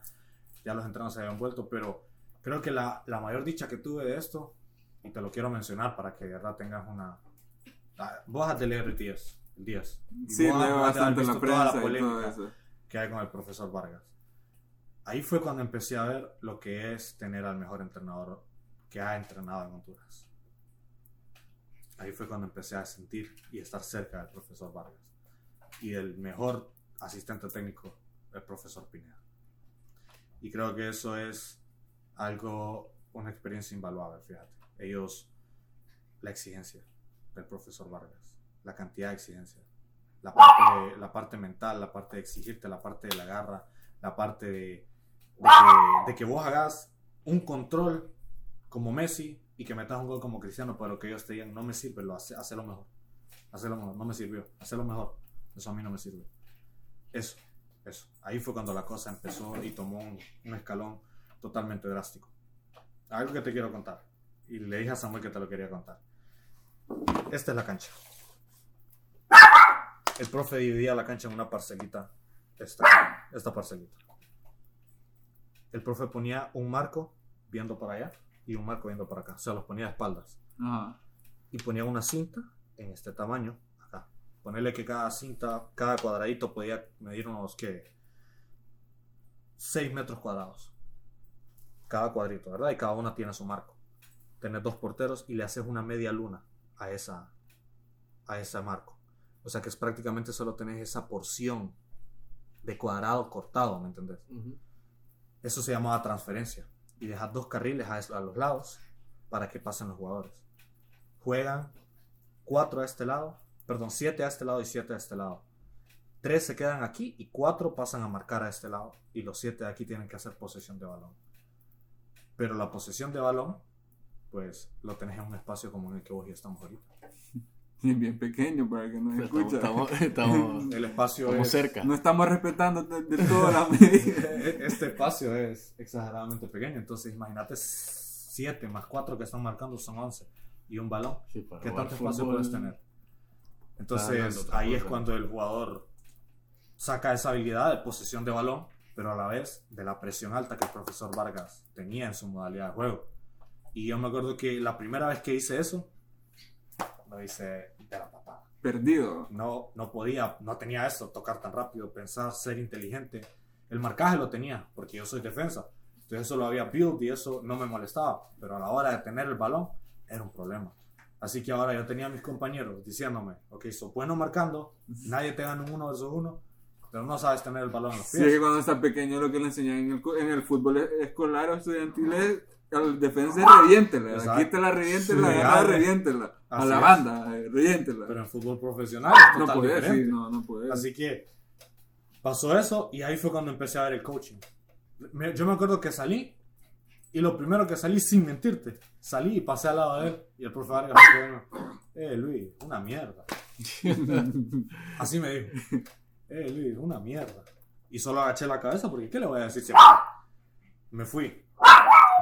ya los entrenos se habían vuelto, pero creo que la, la mayor dicha que tuve de esto, y te lo quiero mencionar para que de verdad tengas una... Ah, Vos has de leer el 10. El 10. Y Sí, leo bastante la visto toda prensa y todo polémica eso. que hay con el profesor Vargas. Ahí fue cuando empecé a ver lo que es tener al mejor entrenador que ha entrenado en Honduras. Ahí fue cuando empecé a sentir y estar cerca del profesor Vargas. Y el mejor asistente técnico, el profesor Pineda. Y creo que eso es algo, una experiencia invaluable, fíjate. Ellos, la exigencia del profesor Vargas, la cantidad de exigencia, la parte, mental, la parte de exigirte, la parte de la garra, la parte de, que, de que vos hagas un control como Messi y que metas un gol como Cristiano, pero que ellos te digan, no me sirve, lo hace, hazlo mejor. Mejor, no me sirvió, hazlo mejor. Eso a mí no me sirve. Eso, eso. Ahí fue cuando la cosa empezó y tomó un, un escalón totalmente drástico. Algo que te quiero contar. Y le dije a Samuel que te lo quería contar. Esta es la cancha. El profe dividía la cancha en una parcelita. Esta, esta parcelita. El profe ponía un marco viendo para allá y un marco viendo para acá. O sea, los ponía a espaldas. Ajá. Y ponía una cinta en este tamaño acá. Ponerle que cada cinta, cada cuadradito podía medir unos que 6 metros cuadrados. Cada cuadrito, ¿verdad? Y cada una tiene su marco. Tenés dos porteros y le haces una media luna a esa a ese marco. O sea que es prácticamente solo tenés esa porción de cuadrado cortado, ¿me entendés? Eso se llamaba transferencia. Y dejas dos carriles a, a los lados para que pasen los jugadores. Juegan cuatro a este lado, perdón, siete a este lado y siete a este lado. Tres se quedan aquí y cuatro pasan a marcar a este lado. Y los siete de aquí tienen que hacer posesión de balón. Pero la posesión de balón, pues lo tenés en un espacio como en el que vos y yo estamos ahorita. Y bien pequeño para que nos Estamos, escucha. estamos, estamos, El espacio estamos es- cerca. No estamos respetando de, de toda la medida. Este espacio es exageradamente pequeño. Entonces imagínate siete más cuatro que están marcando son 11. Y un balón. Sí, ¿Qué tanto espacio fútbol, puedes tener? Entonces ahí es cuando el jugador saca esa habilidad de posesión de balón, pero a la vez de la presión alta que el profesor Vargas tenía en su modalidad de juego. Y yo me acuerdo que la primera vez que hice eso, lo hice de la patada. Perdido. No, no podía, no tenía eso, tocar tan rápido, pensar, ser inteligente. El marcaje lo tenía, porque yo soy defensa. Entonces eso lo había build y eso no me molestaba. Pero a la hora de tener el balón, era un problema. Así que ahora yo tenía a mis compañeros diciéndome, ok, sos bueno marcando, nadie te gana un uno versus uno, pero no sabes tener el balón en los Sí, pies. que cuando está pequeño lo que le enseñan en el, en el fútbol escolar o estudiantil es al defensa reviéntela. Exacto. Aquí te la reviéntela, Sí, agarre. reviéntela. A la es. banda, eh, reviéntela. Pero en fútbol profesional es no diferente. sí, no, no. Así que pasó eso y ahí fue cuando empecé a ver el coaching. Me- yo me acuerdo que salí y lo primero que salí sin mentirte, salí y pasé al lado de él y el profe Vargas me quedó, eh Luis, una mierda. Así me dijo, eh Luis, una mierda. Y solo agaché la cabeza porque ¿qué le voy a decir siempre? Me fui.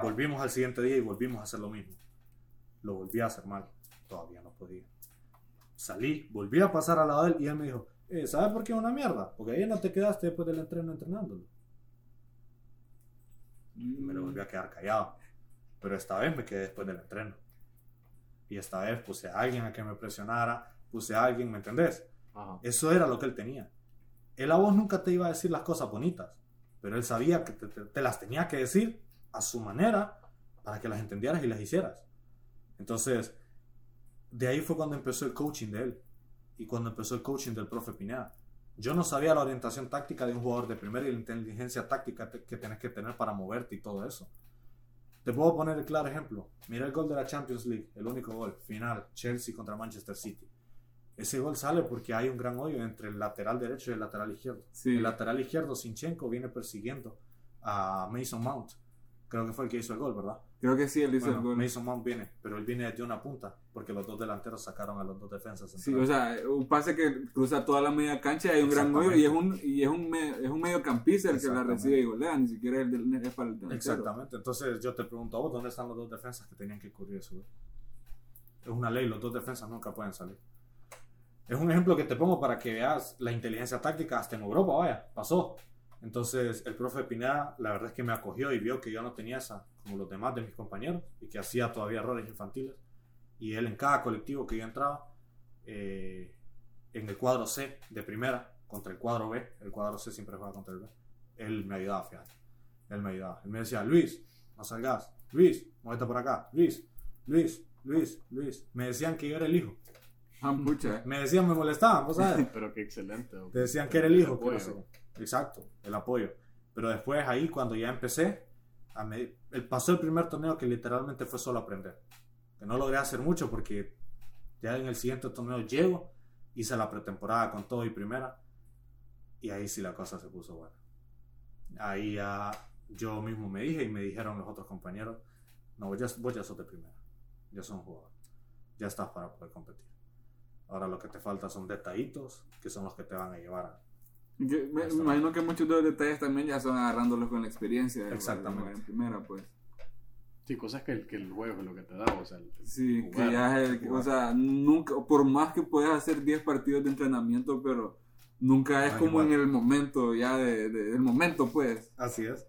Volvimos al siguiente día y volvimos a hacer lo mismo. Lo volví a hacer mal. Todavía no podía. Salí, volví a pasar al lado de él y él me dijo, eh, ¿sabes por qué es una mierda? Porque ahí no te quedaste después del entreno entrenándolo. Me lo volví a quedar callado. Pero esta vez me quedé después del entreno. Y esta vez puse a alguien a que me presionara, puse a alguien, ¿me entendés? Ajá. Eso era lo que él tenía. Él a vos nunca te iba a decir las cosas bonitas, pero él sabía que te, te- te las tenía que decir a su manera para que las entendieras y las hicieras. Entonces, de ahí fue cuando empezó el coaching de él y cuando empezó el coaching del profe Pineda. Yo no sabía la orientación táctica de un jugador de primera y la inteligencia táctica que tenés que tener para moverte y todo eso. Te puedo poner el claro ejemplo. Mira el gol de la Champions League, el único gol, final, Chelsea contra Manchester City. Ese gol sale porque hay un gran hoyo entre el lateral derecho y el lateral izquierdo. Sí. El lateral izquierdo, Sinchenko, viene persiguiendo a Mason Mount. Creo que fue el que hizo el gol, ¿verdad? Creo que sí, él hizo Bueno, el gol. Mason Mount viene, pero él viene desde una punta, porque los dos delanteros sacaron a los dos defensas. Sí, centrales. o sea, un pase que cruza toda la media cancha y hay un gran hoyo y es un, y es un, me- es un mediocampista el que la recibe y golea, ni siquiera el del, es para el delantero. Exactamente. Entonces yo te pregunto a vos, ¿dónde están los dos defensas que tenían que cubrir eso? Es una ley, los dos defensas nunca pueden salir. Es un ejemplo que te pongo para que veas la inteligencia táctica hasta en Europa, vaya, pasó. Entonces el profe Pineda, la verdad es que me acogió y vio que yo no tenía esa, como los demás de mis compañeros, y que hacía todavía errores infantiles. Y él en cada colectivo que yo entraba, eh, en el cuadro C de primera, contra el cuadro B, el cuadro C siempre juega contra el B, él me ayudaba, fíjate. Él me ayudaba. Él me decía, Luis, no salgas. Luis, muévete por acá. Luis, Luis, Luis, Luis. Me decían que yo era el hijo. Ah, mucha. Me decían, me molestaban, ¿vos sabes? Pero qué excelente. Te decían que era el hijo. Apoyo. no sé. Exacto, el apoyo. Pero después ahí, cuando ya empecé, a pasó el primer torneo que literalmente fue solo aprender. Que no logré hacer mucho porque ya en el siguiente torneo llego, hice la pretemporada con todo y primera. Y ahí sí la cosa se puso buena. Ahí ya yo mismo me dije y me dijeron los otros compañeros, no, vos ya, vos ya sos de primera. Ya sos un jugador. Ya estás para poder competir. Ahora lo que te falta son detallitos que son los que te van a llevar a, Y que me, imagino que muchos de los detalles también ya son agarrándolos con la experiencia. de Exactamente. jugar En primera, pues. Sí, cosas que el, que el juego es lo que te da. O sea, el- Sí, jugar, que ya es el, o sea, nunca, por más que puedas hacer 10 partidos de entrenamiento, pero nunca es No es como igual. en el momento, ya de, de- el momento, pues. Así es.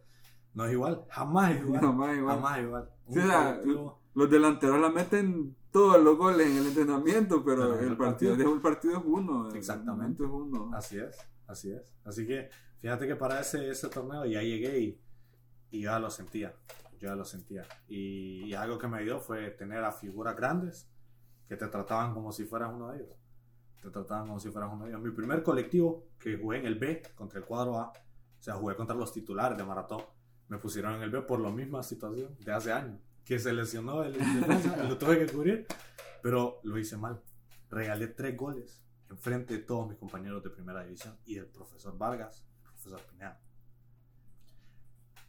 No es igual. Jamás es igual. Jamás igual. Jamás igual. Un Sí, o sea, colectivo- Los delanteros la meten todos los goles en el entrenamiento, pero Pero el el partido, partido- el partido es uno. el Exactamente. momento es uno. Así es. Así es. Así que fíjate que para ese, ese torneo ya llegué y, y ya lo sentía. Yo ya lo sentía. Y, y algo que me ayudó fue tener a figuras grandes que te trataban como si fueras uno de ellos. te trataban como si fueras uno de ellos. Mi primer colectivo que jugué en el B contra el cuadro A, o sea, jugué contra los titulares de maratón, me pusieron en el B por la misma situación de hace años, que se lesionó el, el defensa, lo tuve que cubrir, pero lo hice mal. Regalé tres goles enfrente de todos mis compañeros de primera división y del profesor Vargas, el profesor Pineda.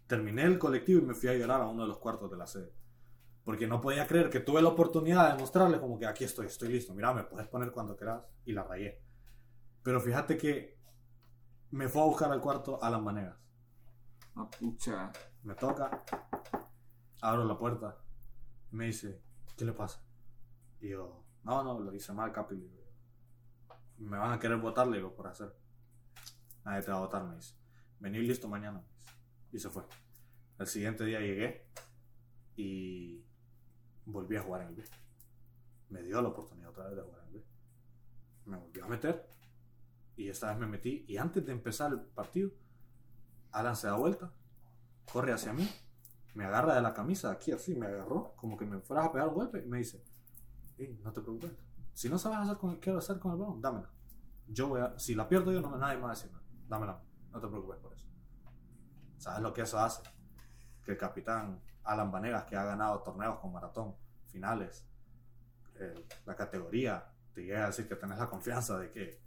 Terminé el colectivo y me fui a llorar a uno de los cuartos de la sede. Porque no podía creer que tuve la oportunidad de mostrarle como que aquí estoy, estoy listo. Mira, me puedes poner cuando quieras. Y la rayé. Pero fíjate que me fue a buscar al cuarto Alan Vanegas. Ah, pucha. Me toca, abro la puerta. Me dice, ¿qué le pasa? Y yo, no, no, lo hice mal, Capi. Me van a querer votar, le digo, por hacer. Nadie te va a votar, me dice. Vení listo mañana. Y se fue. El siguiente día llegué y volví a jugar en el B. Me dio la oportunidad otra vez de jugar en el B. Me volvió a meter y esta vez me metí. Y antes de empezar el partido, Alan se da vuelta, corre hacia mí, me agarra de la camisa aquí así, me agarró, como que me fueras a pegar un golpe y me dice, "Ey, no te preocupes, si no sabes hacer con, qué hacer con el balón, dámela. Yo voy a, si la pierdo yo, no nadie me va a decir nada, dámela, no te preocupes por eso. ¿Sabes lo que eso hace? Que el capitán Alan Vanegas, que ha ganado torneos con maratón, finales, eh, la categoría, te llega a decir que tenés la confianza de que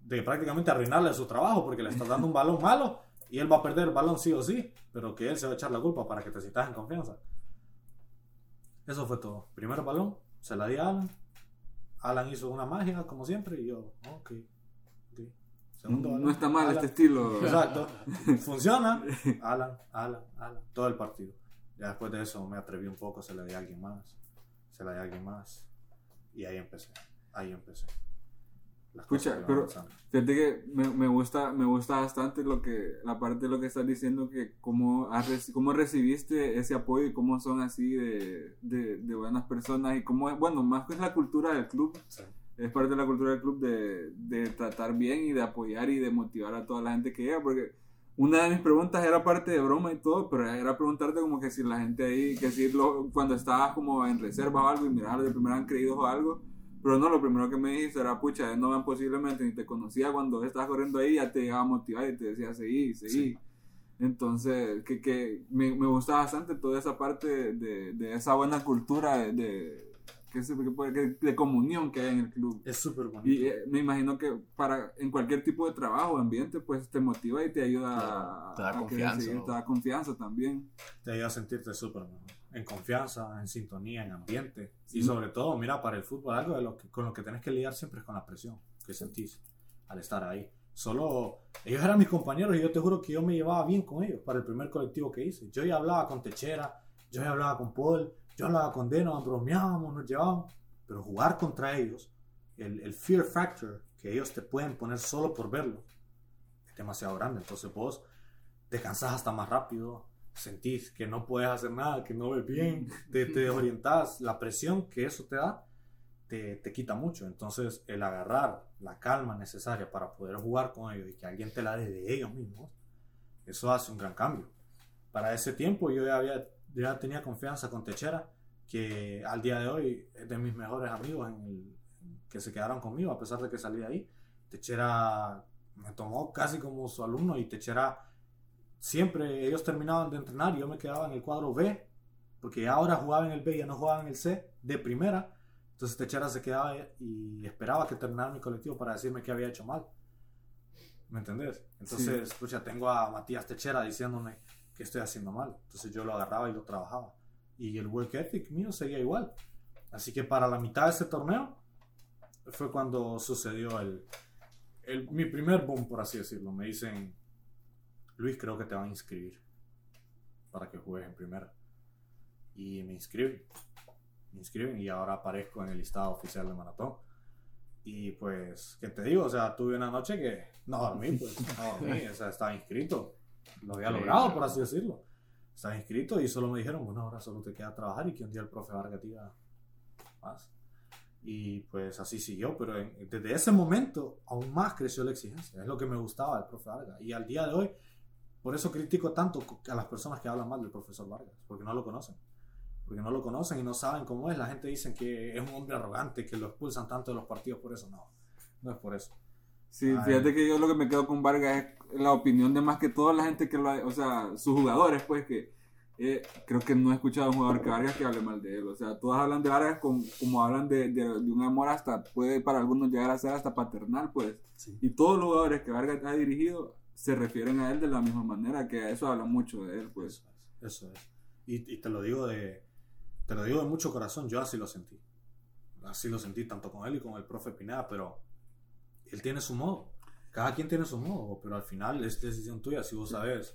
de prácticamente arruinarle su trabajo porque le estás dando un balón malo y él va a perder el balón sí o sí, pero que él se va a echar la culpa para que te sientas en confianza. Eso fue todo. Primer balón, se la di a Alan. Alan hizo una magia, como siempre, y yo, ok. ok. Segundo balón, No está mal Alan. este estilo. Exacto. Funciona. Alan, Alan, Alan. Todo el partido. Ya después de eso me atreví un poco, se la di a alguien más. Se la di a alguien más. Y ahí empecé. Ahí empecé. Escucha, pero-. Fíjate que me, me gusta me gusta bastante lo que la parte de lo que estás diciendo que cómo, has cómo recibiste ese apoyo y cómo son así de, de, de buenas personas y cómo es, bueno, más que es la cultura del club, Sí. es parte de la cultura del club de, de tratar bien y de apoyar y de motivar a toda la gente que llega, porque una de mis preguntas era parte de broma y todo, pero era preguntarte como que si la gente ahí, que si lo- cuando estabas como en reserva o algo y mirar de primera han creído o algo, pero no, lo primero que me dijiste era, pucha, no ven posiblemente ni te conocía cuando estabas corriendo ahí, ya te llegaba a motivar y te decía, seguí, seguí. Sí. Entonces, que, que me, me gusta bastante toda esa parte de, de esa buena cultura de, de, que- de comunión que hay en el club. Es súper bonito. Y eh, me imagino que para en cualquier tipo de trabajo o ambiente, pues te motiva y te ayuda Claro, a, te da a confianza, seguir, te da confianza también. te ayuda a sentirte súper mejor. En confianza, en sintonía, en ambiente. Sí. Y sobre todo, mira, para el fútbol, algo de lo que, con lo que tenés que lidiar siempre es con la presión que sentís al estar ahí. Solo, ellos eran mis compañeros y yo te juro que yo me llevaba bien con ellos para el primer colectivo que hice. Yo ya hablaba con Techera, yo ya hablaba con Paul, yo hablaba con Deno, bromeábamos, nos llevábamos. Pero jugar contra ellos, el, el fear factor que ellos te pueden poner solo por verlo, es demasiado grande. Entonces vos te cansás hasta más rápido, sentís que no puedes hacer nada, que no ves bien, te, te desorientás, la presión que eso te da te, te quita mucho. Entonces, el agarrar la calma necesaria para poder jugar con ellos y que alguien te la dé de ellos mismos, eso hace un gran cambio. Para ese tiempo yo ya, había, ya tenía confianza con Techera, que al día de hoy es de mis mejores amigos en el- que se quedaron conmigo, a pesar de que salí de ahí. Techera me tomó casi como su alumno y Techera siempre ellos terminaban de entrenar y yo me quedaba en el cuadro B, porque ahora jugaba en el B, ya no jugaba en el C de primera. Entonces Techera se quedaba y esperaba que terminara mi colectivo para decirme que había hecho mal. ¿Me entendés? Entonces, pucha, tengo a Matías Techera diciéndome que estoy haciendo mal. Entonces yo lo agarraba y lo trabajaba. Y el work ethic mío seguía igual. Así que para la mitad de ese torneo fue cuando sucedió el, el- mi primer boom, por así decirlo. Me dicen, Luis, creo que te van a inscribir para que juegues en primera. Y me inscriben. Me inscriben y ahora aparezco en el listado oficial de maratón. Y pues, ¿qué te digo? O sea, tuve una noche que no dormí, pues. No dormí, o sea, estaba inscrito. Lo había Sí, logrado, claro. por así decirlo. Estaba inscrito y solo me dijeron, bueno, ahora solo te queda trabajar y que un día el profe Vargas diga más. Y pues así siguió, pero en- desde ese momento aún más creció la exigencia. Es lo que me gustaba del profe Vargas. Y al día de hoy, por eso critico tanto a las personas que hablan mal del profesor Vargas, porque no lo conocen. Porque no lo conocen y no saben cómo es. La gente dice que es un hombre arrogante, que lo expulsan tanto de los partidos por eso. No. no es por eso. Sí, Ay. fíjate que yo lo que me quedo con Vargas es la opinión de más que toda la gente que lo ha, o sea, sus jugadores, pues que eh, creo que no he escuchado a un jugador que Vargas que hable mal de él. O sea, todos hablan de Vargas con- como hablan de, de- de un amor hasta, puede para algunos llegar a ser hasta paternal, pues. Sí. Y todos los jugadores que Vargas ha dirigido se refieren a él de la misma manera, que a eso habla mucho de él, pues. Eso es. Eso es. Y, y te lo digo de te lo digo de mucho corazón, yo así lo sentí. Así lo sentí tanto con él y con el profe Pineda, pero él tiene su modo. Cada quien tiene su modo, pero al final es decisión tuya si vos sabes.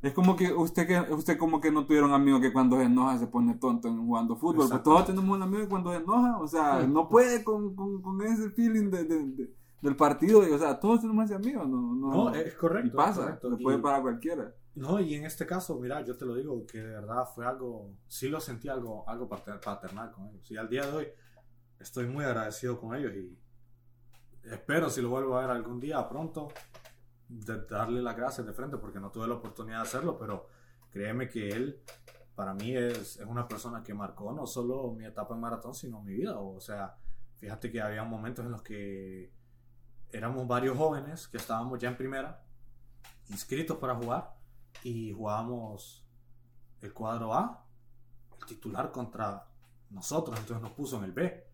Es como que usted que usted como que no tuviera un amigo que cuando se enoja se pone tonto en jugando fútbol. Pues todos tenemos un amigo que cuando se enoja, o sea, no puede con, con, con ese feeling de, de- de- del partido. y, o sea, todos tenemos ese amigo. No, no, No, es correcto. y pasa, correcto. le puede Y- para cualquiera. No, y en este caso, mira, yo te lo digo, que de verdad fue algo, sí lo sentí algo, algo pater- paternal con ellos. Y al día de hoy estoy muy agradecido con ellos y espero, si lo vuelvo a ver algún día pronto, de darle las gracias de frente porque no tuve la oportunidad de hacerlo, pero créeme que él, para mí, es, es una persona que marcó no solo mi etapa en maratón, sino mi vida. O sea, fíjate que había momentos en los que éramos varios jóvenes que estábamos ya en primera, inscritos para jugar y jugábamos el cuadro A, el titular contra nosotros, entonces nos puso en el B.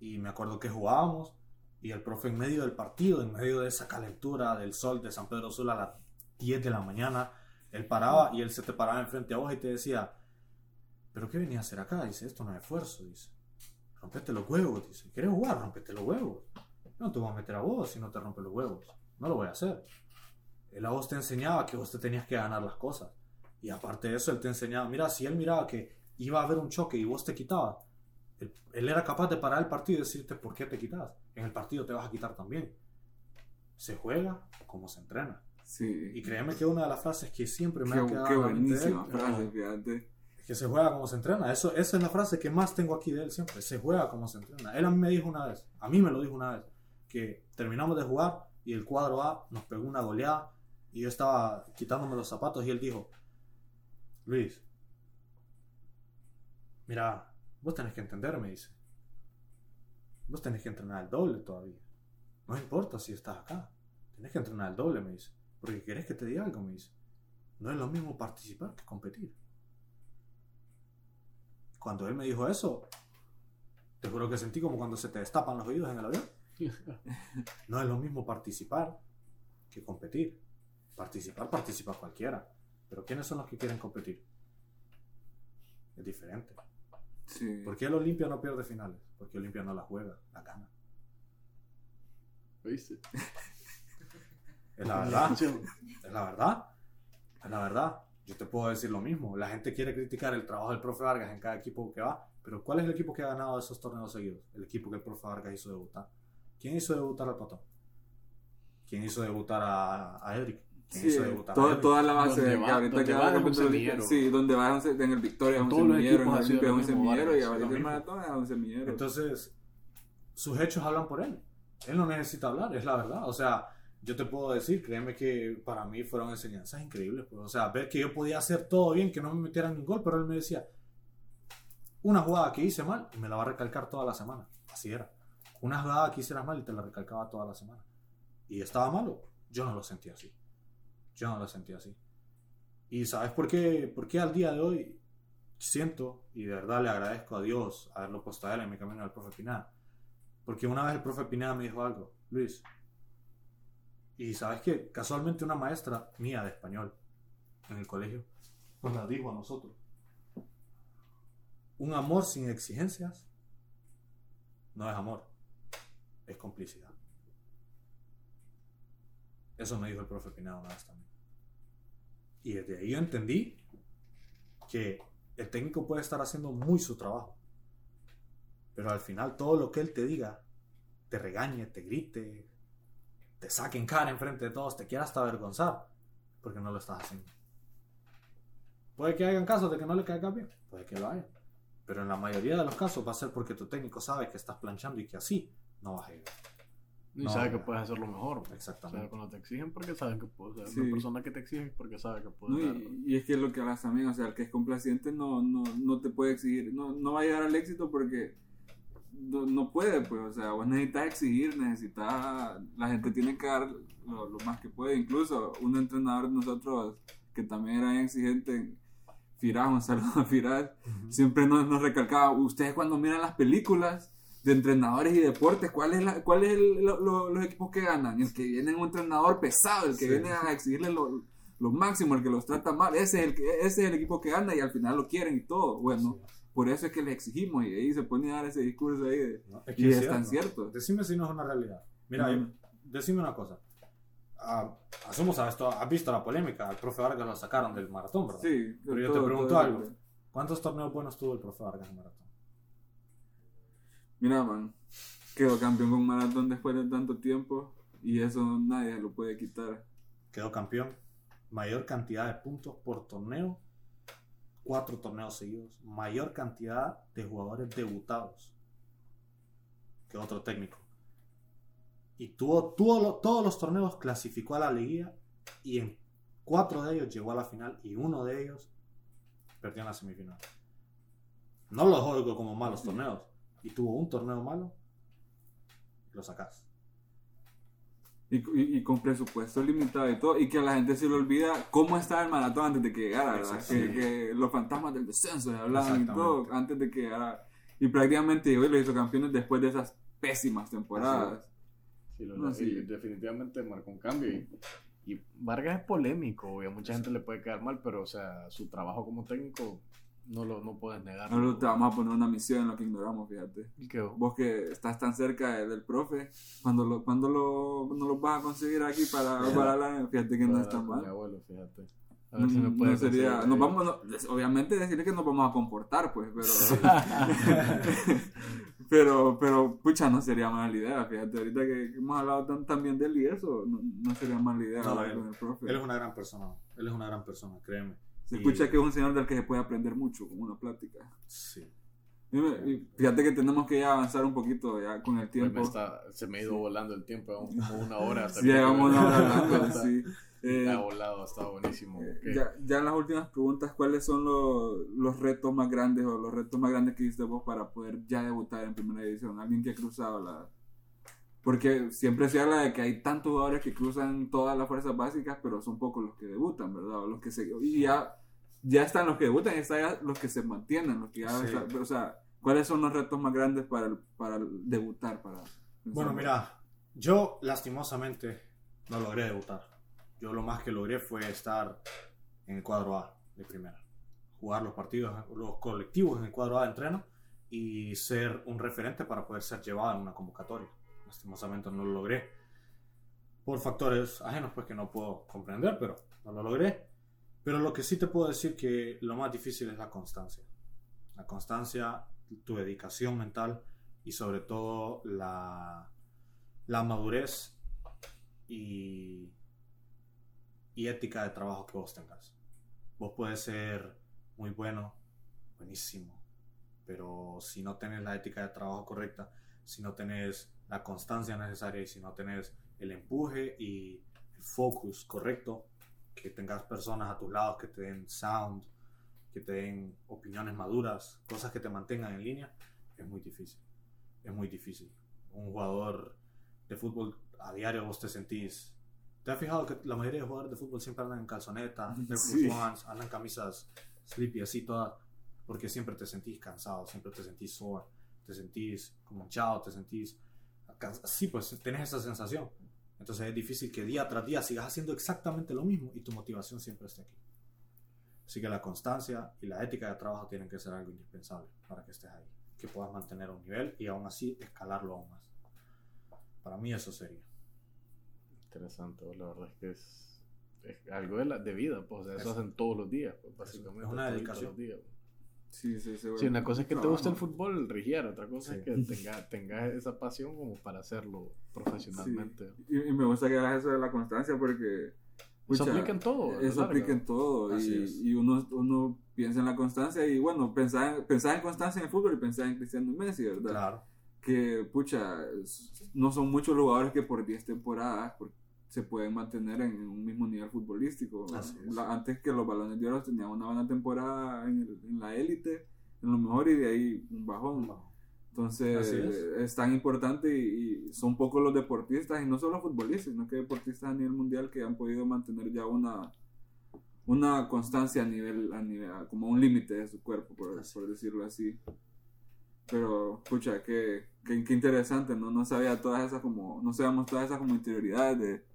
Y me acuerdo que jugábamos y el profe en medio del partido, en medio de esa calentura del sol de San Pedro Sula a las 10 de la mañana, él paraba y él se te paraba enfrente a vos y te decía, ¿pero qué venía a hacer acá? Dice, esto no es esfuerzo, dice. Rompete los huevos, dice. ¿Quieres jugar? Rompete los huevos. No te voy a meter a vos si no te rompes los huevos. No lo voy a hacer. Él a vos te enseñaba que vos te tenías que ganar las cosas. Y aparte de eso, él te enseñaba, mira, si él miraba que iba a haber un choque y vos te quitabas, él, él era capaz de parar el partido y decirte por qué te quitas. En el partido te vas a quitar también. Se juega como se entrena. Sí. Y créeme que una de las frases que siempre me ha Qué, quedado qué de él, buenísima frase, fíjate. que se juega como se entrena. Eso, esa es la frase que más tengo aquí de él siempre. Se juega como se entrena. Él a mí me dijo una vez, a mí me lo dijo una vez, que terminamos de jugar y el cuadro A nos pegó una goleada y yo estaba quitándome los zapatos y él dijo, Luis, mira, vos tenés que entender, me dice. Vos tenés que entrenar el doble todavía. No importa si estás acá. Tenés que entrenar el doble, me dice. Porque querés que te diga algo, me dice. No es lo mismo participar que competir. Cuando él me dijo eso, te juro que sentí como cuando se te destapan los oídos en el avión. No es lo mismo participar que competir. Participar, participa cualquiera. Pero ¿quiénes son los que quieren competir? Es diferente. Sí. ¿Por qué el Olimpia no pierde finales? Porque Olimpia no la juega, la gana. ¿Viste? Es la verdad. Es la verdad. Es la verdad. Yo te puedo decir lo mismo. La gente quiere criticar el trabajo del profe Vargas en cada equipo que va. Pero ¿cuál es el equipo que ha ganado esos torneos seguidos? El equipo que el profe Vargas hizo debutar. ¿Quién hizo debutar al Patón? ¿Quién hizo debutar a, a Edric? ¿Quién Sí, hizo debutar a toda, Edric? toda la base de va- que ahorita que va un semillero. Sí, donde va es un- en el Victoria es un semillero, en el Olimpia es un semillero y ahorita el maratón es un semillero. Entonces, sus hechos hablan por él. Él no necesita hablar, es la verdad. O sea, yo te puedo decir, créeme que para mí fueron enseñanzas increíbles. pues. O sea, ver que yo podía hacer todo bien, que no me metieran ni gol, pero él me decía, una jugada que hice mal, y me la va a recalcar toda la semana. Así era. Una jugada que hicieras mal y te la recalcaba toda la semana. Y estaba malo. Yo no lo sentí así. Yo no lo sentí así. Y ¿sabes por qué? Por qué al día de hoy siento y de verdad le agradezco a Dios haberlo puesto a él en mi camino al profe Pineda. Porque una vez el profe Pineda me dijo algo, Luis. Y sabes que casualmente una maestra mía de español en el colegio nos la dijo a nosotros. Un amor sin exigencias no es amor, es complicidad. Eso me dijo el profe Pineda una vez también. Y desde ahí yo entendí que el técnico puede estar haciendo muy su trabajo. Pero al final todo lo que él te diga, te regañe, te grite, te saque en cara enfrente de todos, te quiera hasta avergonzar, porque no lo estás haciendo. Puede que hayan casos de que no le caiga bien, puede que lo haya. Pero en la mayoría de los casos va a ser porque tu técnico sabe que estás planchando y que así no vas a llegar. Y No, sabe que puedes hacerlo mejor. O sea, Exactamente. cuando te exigen porque saben que puedes. O sea, Sí. Una persona que te exige porque sabe que puedes. No, y, y es que lo que hablas también, o sea, el que es complaciente no, no, no te puede exigir, no, no va a llegar al éxito porque no, no puede, pues, o sea, vos necesitas exigir, necesitas, la gente tiene que dar lo, lo más que puede, incluso un entrenador de nosotros que también era exigente, Firaz, un saludo a Firaz, siempre nos, nos recalcaba, ustedes cuando miran las películas de entrenadores y deportes, ¿cuál es, la, cuál es el- lo- lo- los equipos que ganan? El que viene un entrenador pesado, el que Sí. viene a exigirle lo, lo máximo, el que los trata mal, ese es, el, ese es el equipo que gana y al final lo quieren y todo. Bueno, por eso es que les exigimos y ahí se pone a dar ese discurso ahí de... No, es Y que es cierto. tan cierto. Decime si no es una realidad. Mira, decime una cosa. Ah, asumo, sabes, tú has visto la polémica. Al profe Vargas lo sacaron del maratón, ¿verdad? Sí, Pero yo todo- te pregunto algo. ¿Cuántos torneos buenos tuvo el profe Vargas en maratón? Mira, man, quedó campeón con maratón después de tanto tiempo y eso nadie lo puede quitar. Quedó campeón. Mayor cantidad de puntos por torneo. Cuatro torneos seguidos. Mayor cantidad de jugadores debutados. Que otro técnico. Y tuvo, tuvo todos los torneos, clasificó a la liguilla. Y en cuatro de ellos llegó a la final. Y uno de ellos perdió en la semifinal. No los juego como malos torneos. Y tuvo un torneo malo. Lo sacás. Y, y- y con presupuesto limitado y todo, y que a la gente se le olvida cómo estaba el maratón antes de que llegara, ¿verdad? Exacto. Que, que los fantasmas del descenso hablaban y todo antes de que llegara. Y prácticamente hoy lo hizo campeones después de esas pésimas temporadas. Sí, lo- No, sí. y definitivamente marcó un cambio. Y, y Vargas es polémico, y a mucha gente le puede quedar mal, pero o sea, su trabajo como técnico no lo no puedes negar. Ahora te vamos a poner una misión en lo que ignoramos, fíjate. Y que- Vos que estás tan cerca de- del profe, cuando lo, cuando lo, no lo vas a conseguir aquí para, para la, fíjate que no para- está con Mi mal. abuelo, fíjate. A No, ver si me no puede sería, conseguir, nos vamos, no, obviamente decirle que nos vamos a comportar, pues, pero, pero, pero, pucha, no sería mala idea, fíjate, ahorita que hemos hablado tan, tan bien de él y eso, no, no sería mala idea No, hablar él- con el profe. Él es una gran persona. Él es una gran persona, créeme. Se escucha que es un señor del que se puede aprender mucho, como una plática. Sí. Y fíjate que tenemos que ya avanzar un poquito ya con el tiempo. me está- se me ha ido volando el tiempo, como una hora. Sí, llevamos una hora hablando, sí. Eh, Ha volado, está buenísimo. Eh, Ok. Ya, ya en las últimas preguntas, ¿cuáles son los, los retos más grandes o los retos más grandes que viste vos para poder ya debutar en primera división? Alguien que ha cruzado la... Porque siempre se habla de que hay tantos jugadores que cruzan todas las fuerzas básicas, pero son pocos los que debutan, ¿verdad? O los que se, y ya, ya están los que debutan y están ya los que se mantienen, los que ya... Sí. están- o sea, ¿cuáles son los retos más grandes para, el- para el debutar? Para Bueno, mira, yo lastimosamente no logré debutar. Yo lo más que logré fue estar en el cuadro A de primera. Jugar los partidos, los colectivos en el cuadro A de entreno y ser un referente para poder ser llevado en una convocatoria. Lastimosamente no lo logré. Por factores ajenos, pues que no puedo comprender, pero no lo logré. Pero lo que sí te puedo decir que lo más difícil es la constancia. La constancia, tu dedicación mental y sobre todo la, la madurez y, y ética de trabajo que vos tengas. Vos puedes ser muy bueno, buenísimo, pero si no tenés la ética de trabajo correcta, si no tenés la constancia necesaria y si no tenés el empuje y el focus correcto, que tengas personas a tus lados que te den sound, que te den opiniones maduras, cosas que te mantengan en línea, es muy difícil. Es muy difícil. Un jugador de fútbol a diario vos te sentís. ¿Te has fijado que la mayoría de jugadores de fútbol siempre andan en calzoneta, Air Force Sí. Ones, andan camisas sleepy así todas? Porque siempre te sentís cansado, siempre te sentís sore, te sentís como hinchado, te sentís así, pues tenés esa sensación. Entonces es difícil que día tras día sigas haciendo exactamente lo mismo y tu motivación siempre esté aquí. Así que la constancia y la ética de trabajo tienen que ser algo indispensable para que estés ahí, que puedas mantener un nivel y aún así escalarlo aún más. Para mí eso sería. Interesante, la verdad es que es, es algo de, la, de vida, pues, o sea, eso Es- hacen todos los días, pues, básicamente. es una dedicación. los días. Sí, sí, Sí, una cosa es que te gusta el fútbol Rigier, otra cosa Sí. es que tengas tenga esa pasión como para hacerlo profesionalmente. Y, y me gusta que hagas eso de la constancia porque... Eso pucha, aplica en todo, Eso larga. aplica en todo. Así Y, es. y uno, uno piensa en la constancia y bueno, pensar, pensar en constancia en el fútbol y pensar en Cristiano Messi, ¿verdad? Claro. Que, pucha, no son muchos jugadores que por 10 temporadas por- se pueden mantener en un mismo nivel futbolístico. La- antes que los balones de oro tenían una buena temporada en, el- en la élite, en lo mejor y de ahí un bajón. Entonces es. es. tan importante y, y son pocos los deportistas, y no solo futbolistas, sino que deportistas a nivel mundial que han podido mantener ya una, una constancia a nivel, a nivel a- como un límite de su cuerpo, por, por decirlo así. Pero, pucha, qué, qué, qué interesante, ¿no? No sabía todas esas como, no sabíamos todas esas como interioridades de,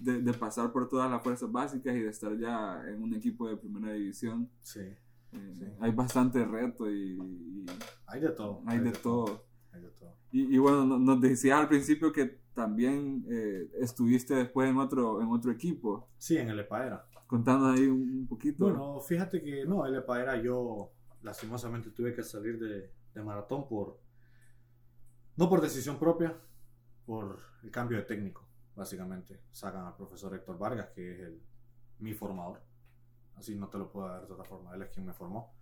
de, de pasar por todas las fuerzas básicas y de estar ya en un equipo de primera división. Sí, Eh, Sí. Hay bastante reto y, y hay de todo. hay de todo. Hay de todo. Y, y bueno, no- nos decías al principio que también eh, estuviste después en otro, en otro equipo. Sí, en el EPAERA. Contando ahí un poquito. Bueno, fíjate que no, el EPAERA yo lastimosamente tuve que salir de, de maratón por, no por decisión propia, por el cambio de técnico, básicamente. Sacan al profesor Héctor Vargas, que es el, mi formador. Así no te lo puedo dar de otra forma, él es quien me formó.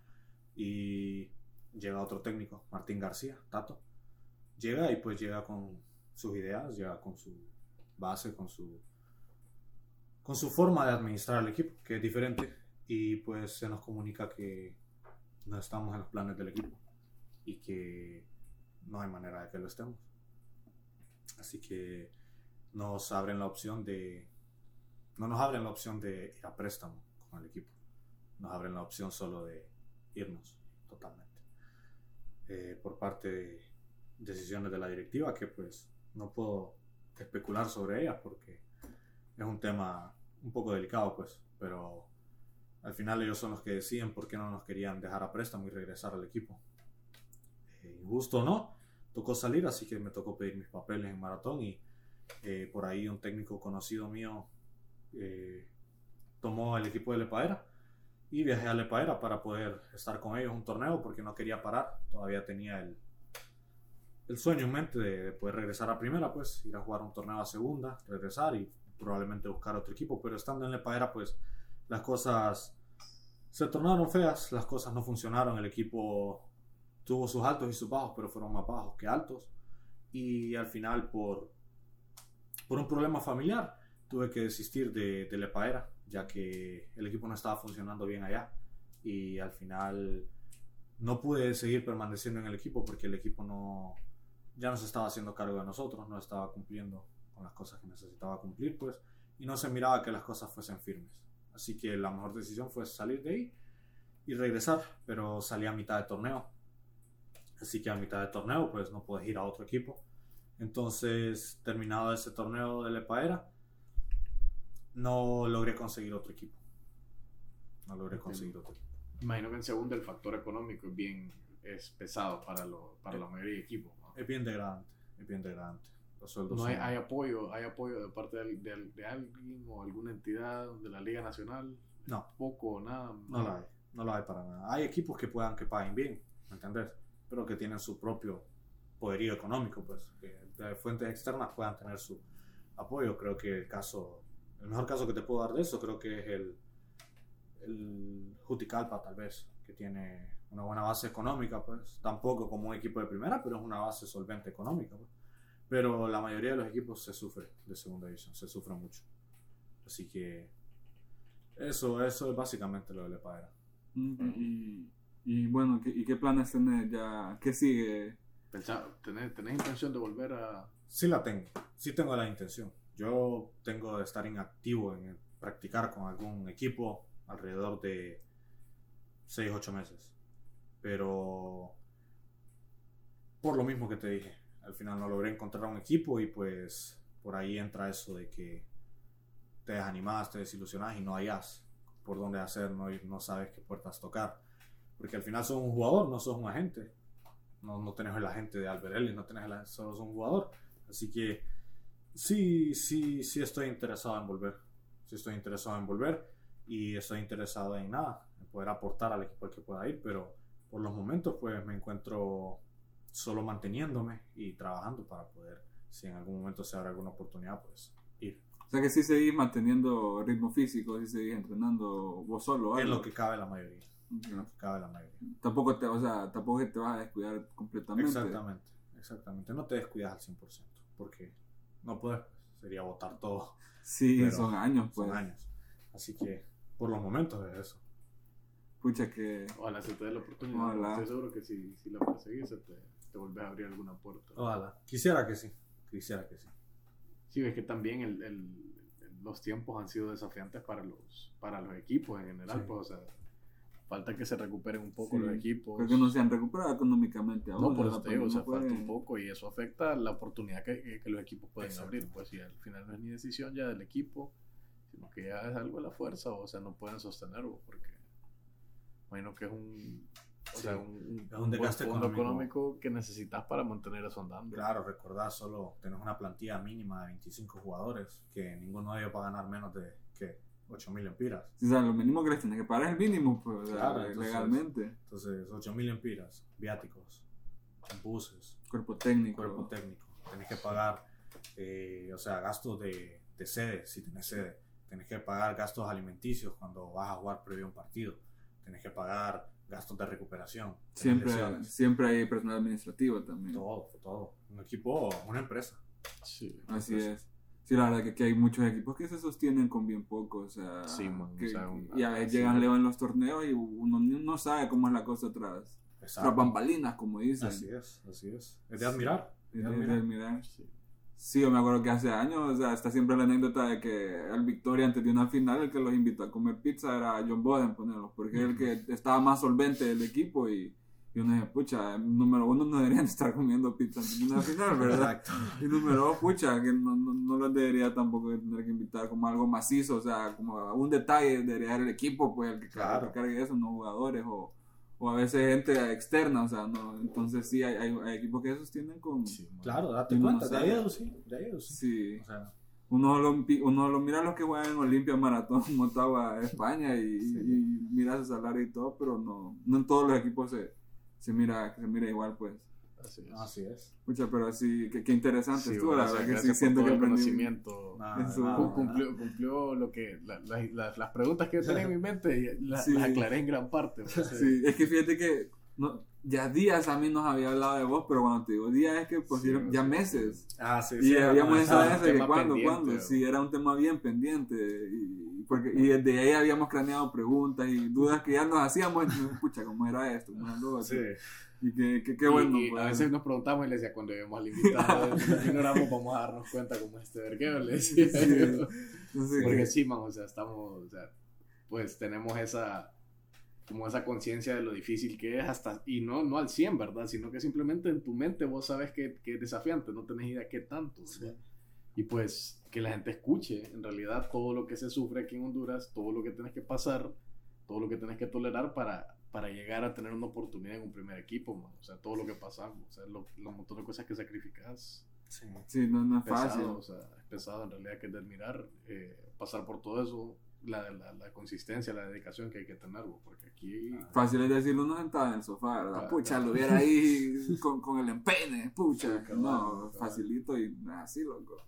Y llega otro técnico, Martín García, Tato. Llega y pues llega con sus ideas, llega con su base, con su con su forma de administrar el equipo, que es diferente, y pues se nos comunica que no estamos en los planes del equipo y que no hay manera de que lo estemos. Así que nos abren la opción de no nos abren la opción de ir a préstamo con el equipo, nos abren la opción solo de irnos totalmente. Eh, por parte de decisiones de la directiva que pues no puedo especular sobre ellas porque es un tema un poco delicado, pues, pero al final ellos son los que deciden por qué no nos querían dejar a préstamo y regresar al equipo. Eh, injusto no, tocó salir, así que me tocó pedir mis papeles en maratón y por ahí un técnico conocido mío eh, tomó el equipo de Lepaera y viajé a Lepaera para poder estar con ellos un torneo porque no quería parar, todavía tenía el, el sueño en mente de, de poder regresar a primera, pues ir a jugar un torneo a segunda, regresar y probablemente buscar otro equipo, pero estando en Lepaera, pues las cosas se tornaron feas, las cosas no funcionaron, el equipo tuvo sus altos y sus bajos, pero fueron más bajos que altos, y al final por, por un problema familiar tuve que desistir de, de Lepaera, ya que el equipo no estaba funcionando bien allá, y al final no pude seguir permaneciendo en el equipo porque el equipo no ya no se estaba haciendo cargo de nosotros, no estaba cumpliendo con las cosas que necesitaba cumplir, pues, y no se miraba que las cosas fuesen firmes. Así que la mejor decisión fue salir de ahí y regresar, pero salí a mitad de torneo. Así que a mitad de torneo, pues no puedes ir a otro equipo. Entonces, terminado ese torneo de Lepaera, no logré conseguir otro equipo. No logré conseguir otro equipo. Imagino que en segunda el factor económico es bien es pesado para, lo, para la mayoría de equipos. ¿no? Es bien degradante, es bien degradante. Los sueldos No hay, son- hay apoyo, hay apoyo de parte de, de- de alguien o alguna entidad de la Liga Nacional. No. Poco o nada. No la hay, no la hay para nada. Hay equipos que puedan que paguen bien, ¿me entendés? Pero que tienen su propio poderío económico, pues, que de fuentes externas puedan tener su apoyo. Creo que el caso, el mejor caso que te puedo dar de eso, creo que es el, el Juticalpa, tal vez, que tiene una buena base económica, pues, tampoco como un equipo de primera, pero es una base solvente económica, pues. Pero la mayoría de los equipos se sufre de segunda división, se sufre mucho. Así que eso, eso es básicamente lo de Lepaera. Mm, Y, y bueno, ¿qué, ¿y qué planes tenés ya? ¿Qué sigue? ¿Tenés, ¿Tenés intención de volver a...? Sí la tengo, sí tengo la intención. Yo tengo de estar inactivo en practicar con algún equipo alrededor de 6, 8 meses. Pero por lo mismo que te dije, al final no logré encontrar un equipo y pues por ahí entra eso de que te desanimas, te desilusionas y no hayas por dónde hacer, no, no sabes qué puertas tocar. Porque al final sos un jugador, no sos un agente. No, no tenés el agente de Albert Ellis, no tenés el, solo sos un jugador. Así que sí, sí, sí estoy interesado en volver. Sí estoy interesado en volver y estoy interesado en nada, en poder aportar al equipo al que pueda ir, pero por los momentos pues me encuentro solo manteniéndome y trabajando para poder, si en algún momento se abre alguna oportunidad, pues ir. O sea que sí seguís manteniendo ritmo físico, sí seguís entrenando vos solo. Es lo que cabe la mayoría. Ok. En lo que cabe la mayoría. Tampoco te, o sea, tampoco te vas a descuidar completamente. Exactamente, exactamente. No te descuidas al 100%, porque no puedes, pues, sería botar todo. Sí, son años, pues. Son años. Así que por los momentos es eso. Pucha que... Ojalá se te dé la oportunidad. Ojalá. Estoy seguro que si, si la perseguís se te, te vuelves a abrir alguna puerta. Ojalá. Quisiera que sí. Quisiera que sí. Sí, es que también el, el- los tiempos han sido desafiantes para los, para los equipos en general, Sí. pues, o sea, falta que se recuperen un poco Sí, los equipos. Porque no se han recuperado económicamente aún. No, por eso te digo, o sea, puede- falta un poco y eso afecta la oportunidad que, que- que los equipos pueden Exacto. abrir. Pues y al final no es ni decisión ya del equipo, sino que ya es algo de la fuerza, o sea, no pueden sostenerlo porque imagino que es un, o Sí, sea, un, un, es un desgaste fondo económico. económico que necesitas para mantener eso andando. Claro, recordad, solo tenés una plantilla mínima de 25 jugadores, que ninguno de ellos va a ganar menos de que 8.000 empiras. O sea, lo mínimo que les tienes que pagar es el mínimo, pues, o sea, Claro, entonces- legalmente. Entonces, 8.000 empiras, viáticos, buses, Cuerpo técnico. cuerpo técnico. Tenés que pagar, eh, o sea, gastos de, de sede, si tenés sede. Tenés que pagar gastos alimenticios cuando vas a jugar previo a un partido. Tenés que pagar gastos de recuperación. Siempre, lesiones. siempre hay personal administrativo también. Todo, todo. Un equipo, una empresa. Sí, Así entonces, es. Sí, la verdad que, que hay muchos equipos que se sostienen con bien poco, o sea, Sí, man, que- o sea, un- y a veces llegan lejos en los torneos y uno no sabe cómo es la cosa Exacto. tras bambalinas, como dicen. Así es, así es. Es de admirar. Es de admirar. mirar. Sí. Sí, yo me acuerdo que hace años, o sea, está siempre la anécdota de que el Victoria antes de una final, el que los invitó a comer pizza era John Boden, ponerlos, porque es el que estaba más solvente del equipo y, y uno dice, pucha, número uno no deberían estar comiendo pizza de una final, ¿verdad? Exacto. Y número dos, pucha, que no, no, no los debería tampoco tener que invitar como algo macizo, o sea, como un detalle debería ser el equipo, pues, el que, Claro. cargue eso, no jugadores, o, o a veces gente externa, o sea, no, entonces sí, hay, hay, hay equipos que sostienen con... Sí. Claro, date cuenta. De ellos sí. De ellos sí. Sí. O sea, Uno lo, uno lo mira a los que juegan en Olimpia Maratón, Motagua, España, y, Sí. y mira su salario y todo, pero no, no en todos los equipos se, se, mira, se mira igual, pues. Así es. así es. Pucha, pero sí, qué, qué interesante Sí, estuvo, la verdad que sí siento que conocimiento. Nada, Eso- nada, Cum- nada. Cumplió, cumplió lo que la- la- la- las preguntas que yo tenía en mi mente y la- Sí. las aclaré en gran parte. pues, Sí, es que fíjate que no, ya días a mí nos había hablado de vos, pero cuando te digo días es que pues Sí, ya sí. meses. Ah, sí, Y habíamos ah, estado en un eso de que cuando, ¿no? sí, era un tema bien pendiente. Y, porque, y desde ahí habíamos craneado preguntas y dudas que ya nos hacíamos. entonces, Pucha, ¿cómo era esto? ¿Cómo era lo otro? Sí. Y que, qué y- bueno. y pues. a veces nos preguntamos y le decía, cuando lleguemos al invitado, ignoramos, vamos a darnos cuenta cómo es este vergueo, le decía. Sí. Entonces, Porque sí, man, o sea, estamos, o sea, pues tenemos esa, como esa conciencia de lo difícil que es hasta, y no, no al 100, ¿verdad? Sino que simplemente en tu mente vos sabes que, que es desafiante, no tenés idea qué tanto, ¿verdad? Y pues que la gente escuche, en realidad, todo lo que se sufre aquí en Honduras, todo lo que tenés que pasar, todo lo que tenés que tolerar para, para llegar a tener una oportunidad en un primer equipo, man. O sea, todo lo que pasamos, o sea, lo, los montón de cosas que sacrificas Sí. sí, no, no es fácil. pesado, o sea, es pesado en realidad que es de admirar, eh, pasar por todo eso, la, la, la consistencia, la dedicación que hay que tener, porque aquí... Fácil es decirlo uno sentado en el sofá, ¿verdad? Claro. Pucha, lo hubiera ahí con, con el empeine, pucha. Sí, cabal, no, facilito y así, loco.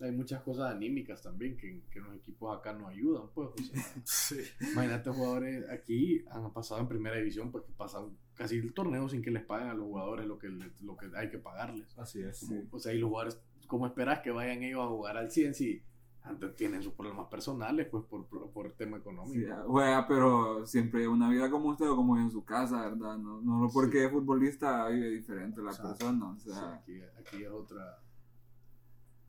Hay muchas cosas anímicas también que, que los equipos acá no ayudan, pues, o sea, Sí. imagínate jugadores aquí han pasado en primera división, pues que pasan casi el torneo sin que les paguen a los jugadores lo que, lo que hay que pagarles. Así es. Sí. O sea, y los jugadores, ¿cómo esperas que vayan ellos a jugar al 100 si antes tienen sus problemas personales, pues por, por, por el tema económico? Sí, juega, pero siempre una vida como usted o como en su casa, ¿verdad? No, no porque es futbolista vive diferente la persona, o Sí, sea, aquí, aquí es otra.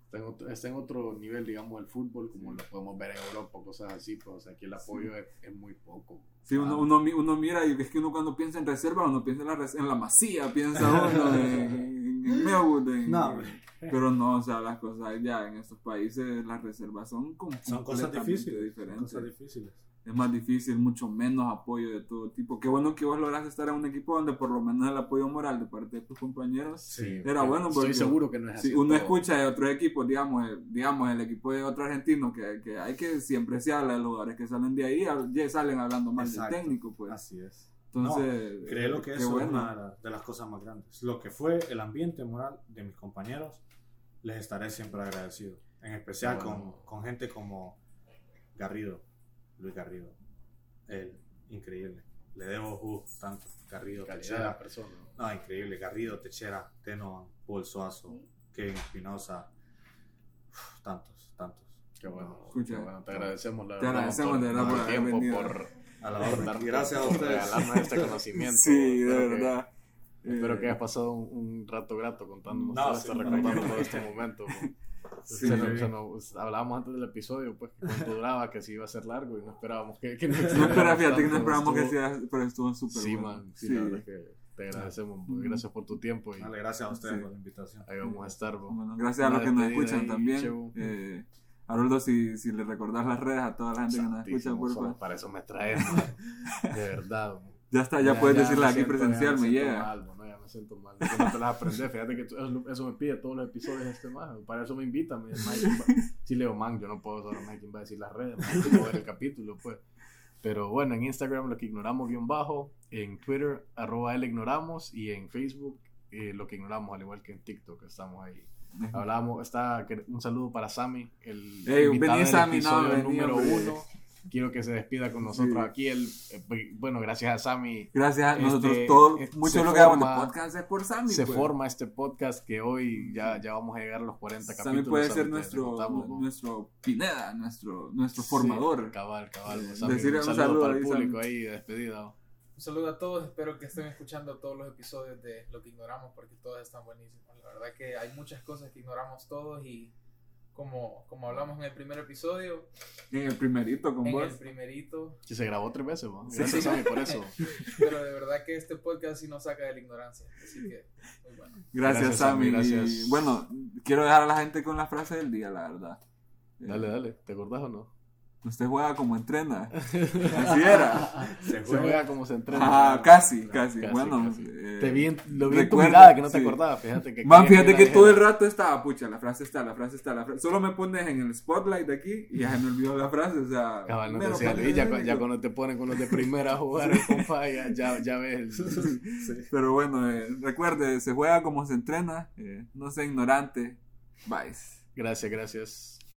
Está en, otro, está en otro nivel, digamos, el fútbol, como lo podemos ver en Europa, cosas así. Pues, o sea, aquí el apoyo es, es muy poco. sí, uno, uno, mi- uno mira y es que uno cuando piensa en reserva, uno piensa en la, res- en la masía, piensa uno en, en, en Maywood, en- No, hombre. pero no, o sea, las cosas ya en estos países, las reservas son Son cosas difíciles. Son diferentes. cosas difíciles. Es más difícil, mucho menos apoyo de todo tipo. Qué bueno que vos lograste estar en un equipo donde por lo menos el apoyo moral de parte de tus compañeros Sí. era bueno porque Estoy seguro que no es así. si uno todo. escucha de otros equipos, digamos, el, digamos el equipo de otro argentino, que, que hay que siempre se habla de los jugadores que salen de ahí, ya salen hablando mal Exacto. del técnico, pues. Así es. Entonces, Creo que qué eso es bueno. una de la- de las cosas más grandes. Lo que fue el ambiente moral de mis compañeros, les estaré siempre agradecido. En especial bueno. con, con gente como Garrido, Luis Garrido. Él, increíble. Le debo uh, tanto. Garrido, Calidad Techera. persona. No, increíble. Garrido, Techera, Tenoan, Paul Suazo, Kevin Espinosa. Tantos, tantos. Qué bueno. Escucha. qué bueno. Te agradecemos, la Te verdad, agradecemos de verdad por haber tiempo, venido. por, A la por dar- Gracias a por ustedes. regalarnos este conocimiento. Sí, de que- verdad. Espero Eh, que hayas pasado un, un rato grato contándonos No, todo sí, esto, no, recordando no. todo este momento. Sí, Se nos- sí. se nos- hablábamos antes del episodio, pues, que cuánto duraba, que si iba a ser largo y no esperábamos que, que No, espera, fíjate que no esperamos que sea, pero estuvo súper Sí, bueno. man, sí, la verdad es que te agradecemos, pues, gracias por tu tiempo y Dale, gracias a ustedes Sí. por la invitación. ahí vamos a estar. pues. Bueno, gracias a los que nos escuchan ahí, también. Eh, Haroldo, si, si le recordás las redes a toda la gente que nos escucha, por favor. para eso me traes, de verdad. Ya está, ya, puedes me decirla aquí siento- presencial, ya me llega. mal, no, ya me siento mal. Yo no te las aprendí. Fíjate que eso, eso me pide todos los episodios de este más. Para eso me invitan. Me, sí, Leo, man, yo no puedo solo Mike va a decir las redes, no ver el capítulo, pues. Pero bueno, en Instagram lo que ignoramos guion bajo, en Twitter arroba el ignoramos y en Facebook eh, lo que ignoramos, al igual que en TikTok estamos ahí. Hablábamos, está, un saludo para Sammy, el Ey, invitado vení, del Sammy, no, episodio vení, número hombre. uno. Quiero que se despida con nosotros Sí. aquí. El, eh, bueno, gracias a Sammy Gracias a Este, nosotros, todos, este, mucho de lo que hago en el forma- podcast es por Sammy. se pues. forma este podcast que hoy ya, ya vamos a llegar a los 40 capítulos. Sammy puede Sammy, ser nuestro, ¿no? nuestro Pineda, nuestro, nuestro Sí, formador. cabal, cabal. Eh, Sammy, decirle un un saludo, saludo para ahí, el público Sammy. ahí de despedida. Un saludo a todos, espero que estén escuchando todos los episodios de Lo que ignoramos porque todos están buenísimos. La verdad que hay muchas cosas que ignoramos todos y como, como hablamos en el primer episodio, En el primerito con en vos. el primerito, Que se grabó tres veces, ¿no? Sí. Gracias, Sammy, por eso. pero de verdad que este podcast sí nos saca de la ignorancia. Así que, muy bueno. Gracias, Gracias, Sammy. Y, gracias. bueno, quiero dejar a la gente con la frase del día, la verdad. Eh, Dale, dale. ¿Te acordás o no? Usted juega como entrena. Así era. Se Se juega como se entrena. Ah, casi, casi. Casi, bueno, casi. eh, Te vi en, lo vi en tu mirada que no te sí. acordabas, fíjate que... Man, fíjate que todo el rato estaba, pucha, la frase está, la frase está, la frase. Solo me pones en el spotlight de aquí y ya se me olvidó la frase, o sea. Cabal, no te mero decía, pones Luis, ya, cuando te ponen con los de primera a jugar compa, ya, ya, ya ves el... Sí. Pero bueno, eh, recuerde, se juega como se entrena, eh, no sea ignorante. Bye. Gracias, gracias.